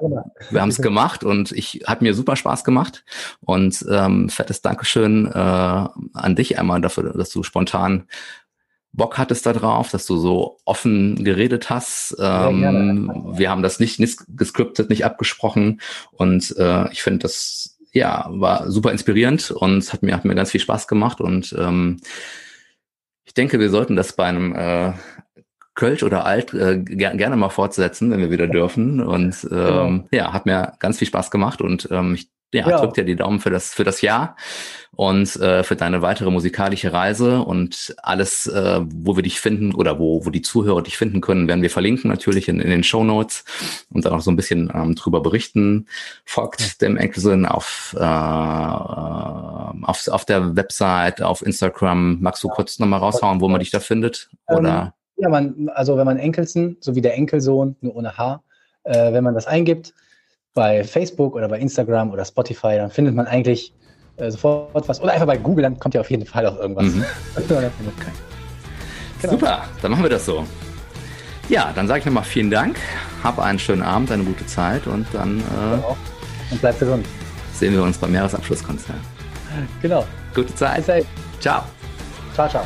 wir haben es gemacht und ich hat mir super Spaß gemacht. Und ähm, fettes Dankeschön äh, an dich einmal dafür, dass du spontan Bock hattest da drauf, dass du so offen geredet hast. Ähm, wir haben das nicht, nicht gescriptet, nicht abgesprochen. Und äh, ich finde das ja war super inspirierend und hat mir hat mir ganz viel Spaß gemacht. Und ähm, ich denke, wir sollten das bei einem äh, Kölsch oder Alt äh, ger gerne mal fortsetzen, wenn wir wieder dürfen. Und genau. ähm, genau. ja, hat mir ganz viel Spaß gemacht und ähm, ich ja, ja. drück dir die Daumen für das für das Jahr und äh, für deine weitere musikalische Reise und alles, äh, wo wir dich finden oder wo wo die Zuhörer dich finden können, werden wir verlinken natürlich in, in den Show Notes und dann auch so ein bisschen ähm, drüber berichten. Folgt ja. dem Enkelsohn auf äh, auf auf der Website, auf Instagram. Magst du kurz nochmal raushauen, wo man dich da findet? Oder? Ja, man, also wenn man Enkelsen, so wie der Enkelsohn, nur ohne H, äh, wenn man das eingibt bei Facebook oder bei Instagram oder Spotify, dann findet man eigentlich äh, sofort was. Oder einfach bei Google, dann kommt ja auf jeden Fall auch irgendwas. Mhm. [laughs] genau. Super, dann machen wir das so. Ja, dann sage ich nochmal vielen Dank. Hab einen schönen Abend, eine gute Zeit und dann äh, und bleib gesund. Sehen wir uns beim Jahresabschlusskonzert. Genau. Gute Zeit. Ciao. Ciao, ciao.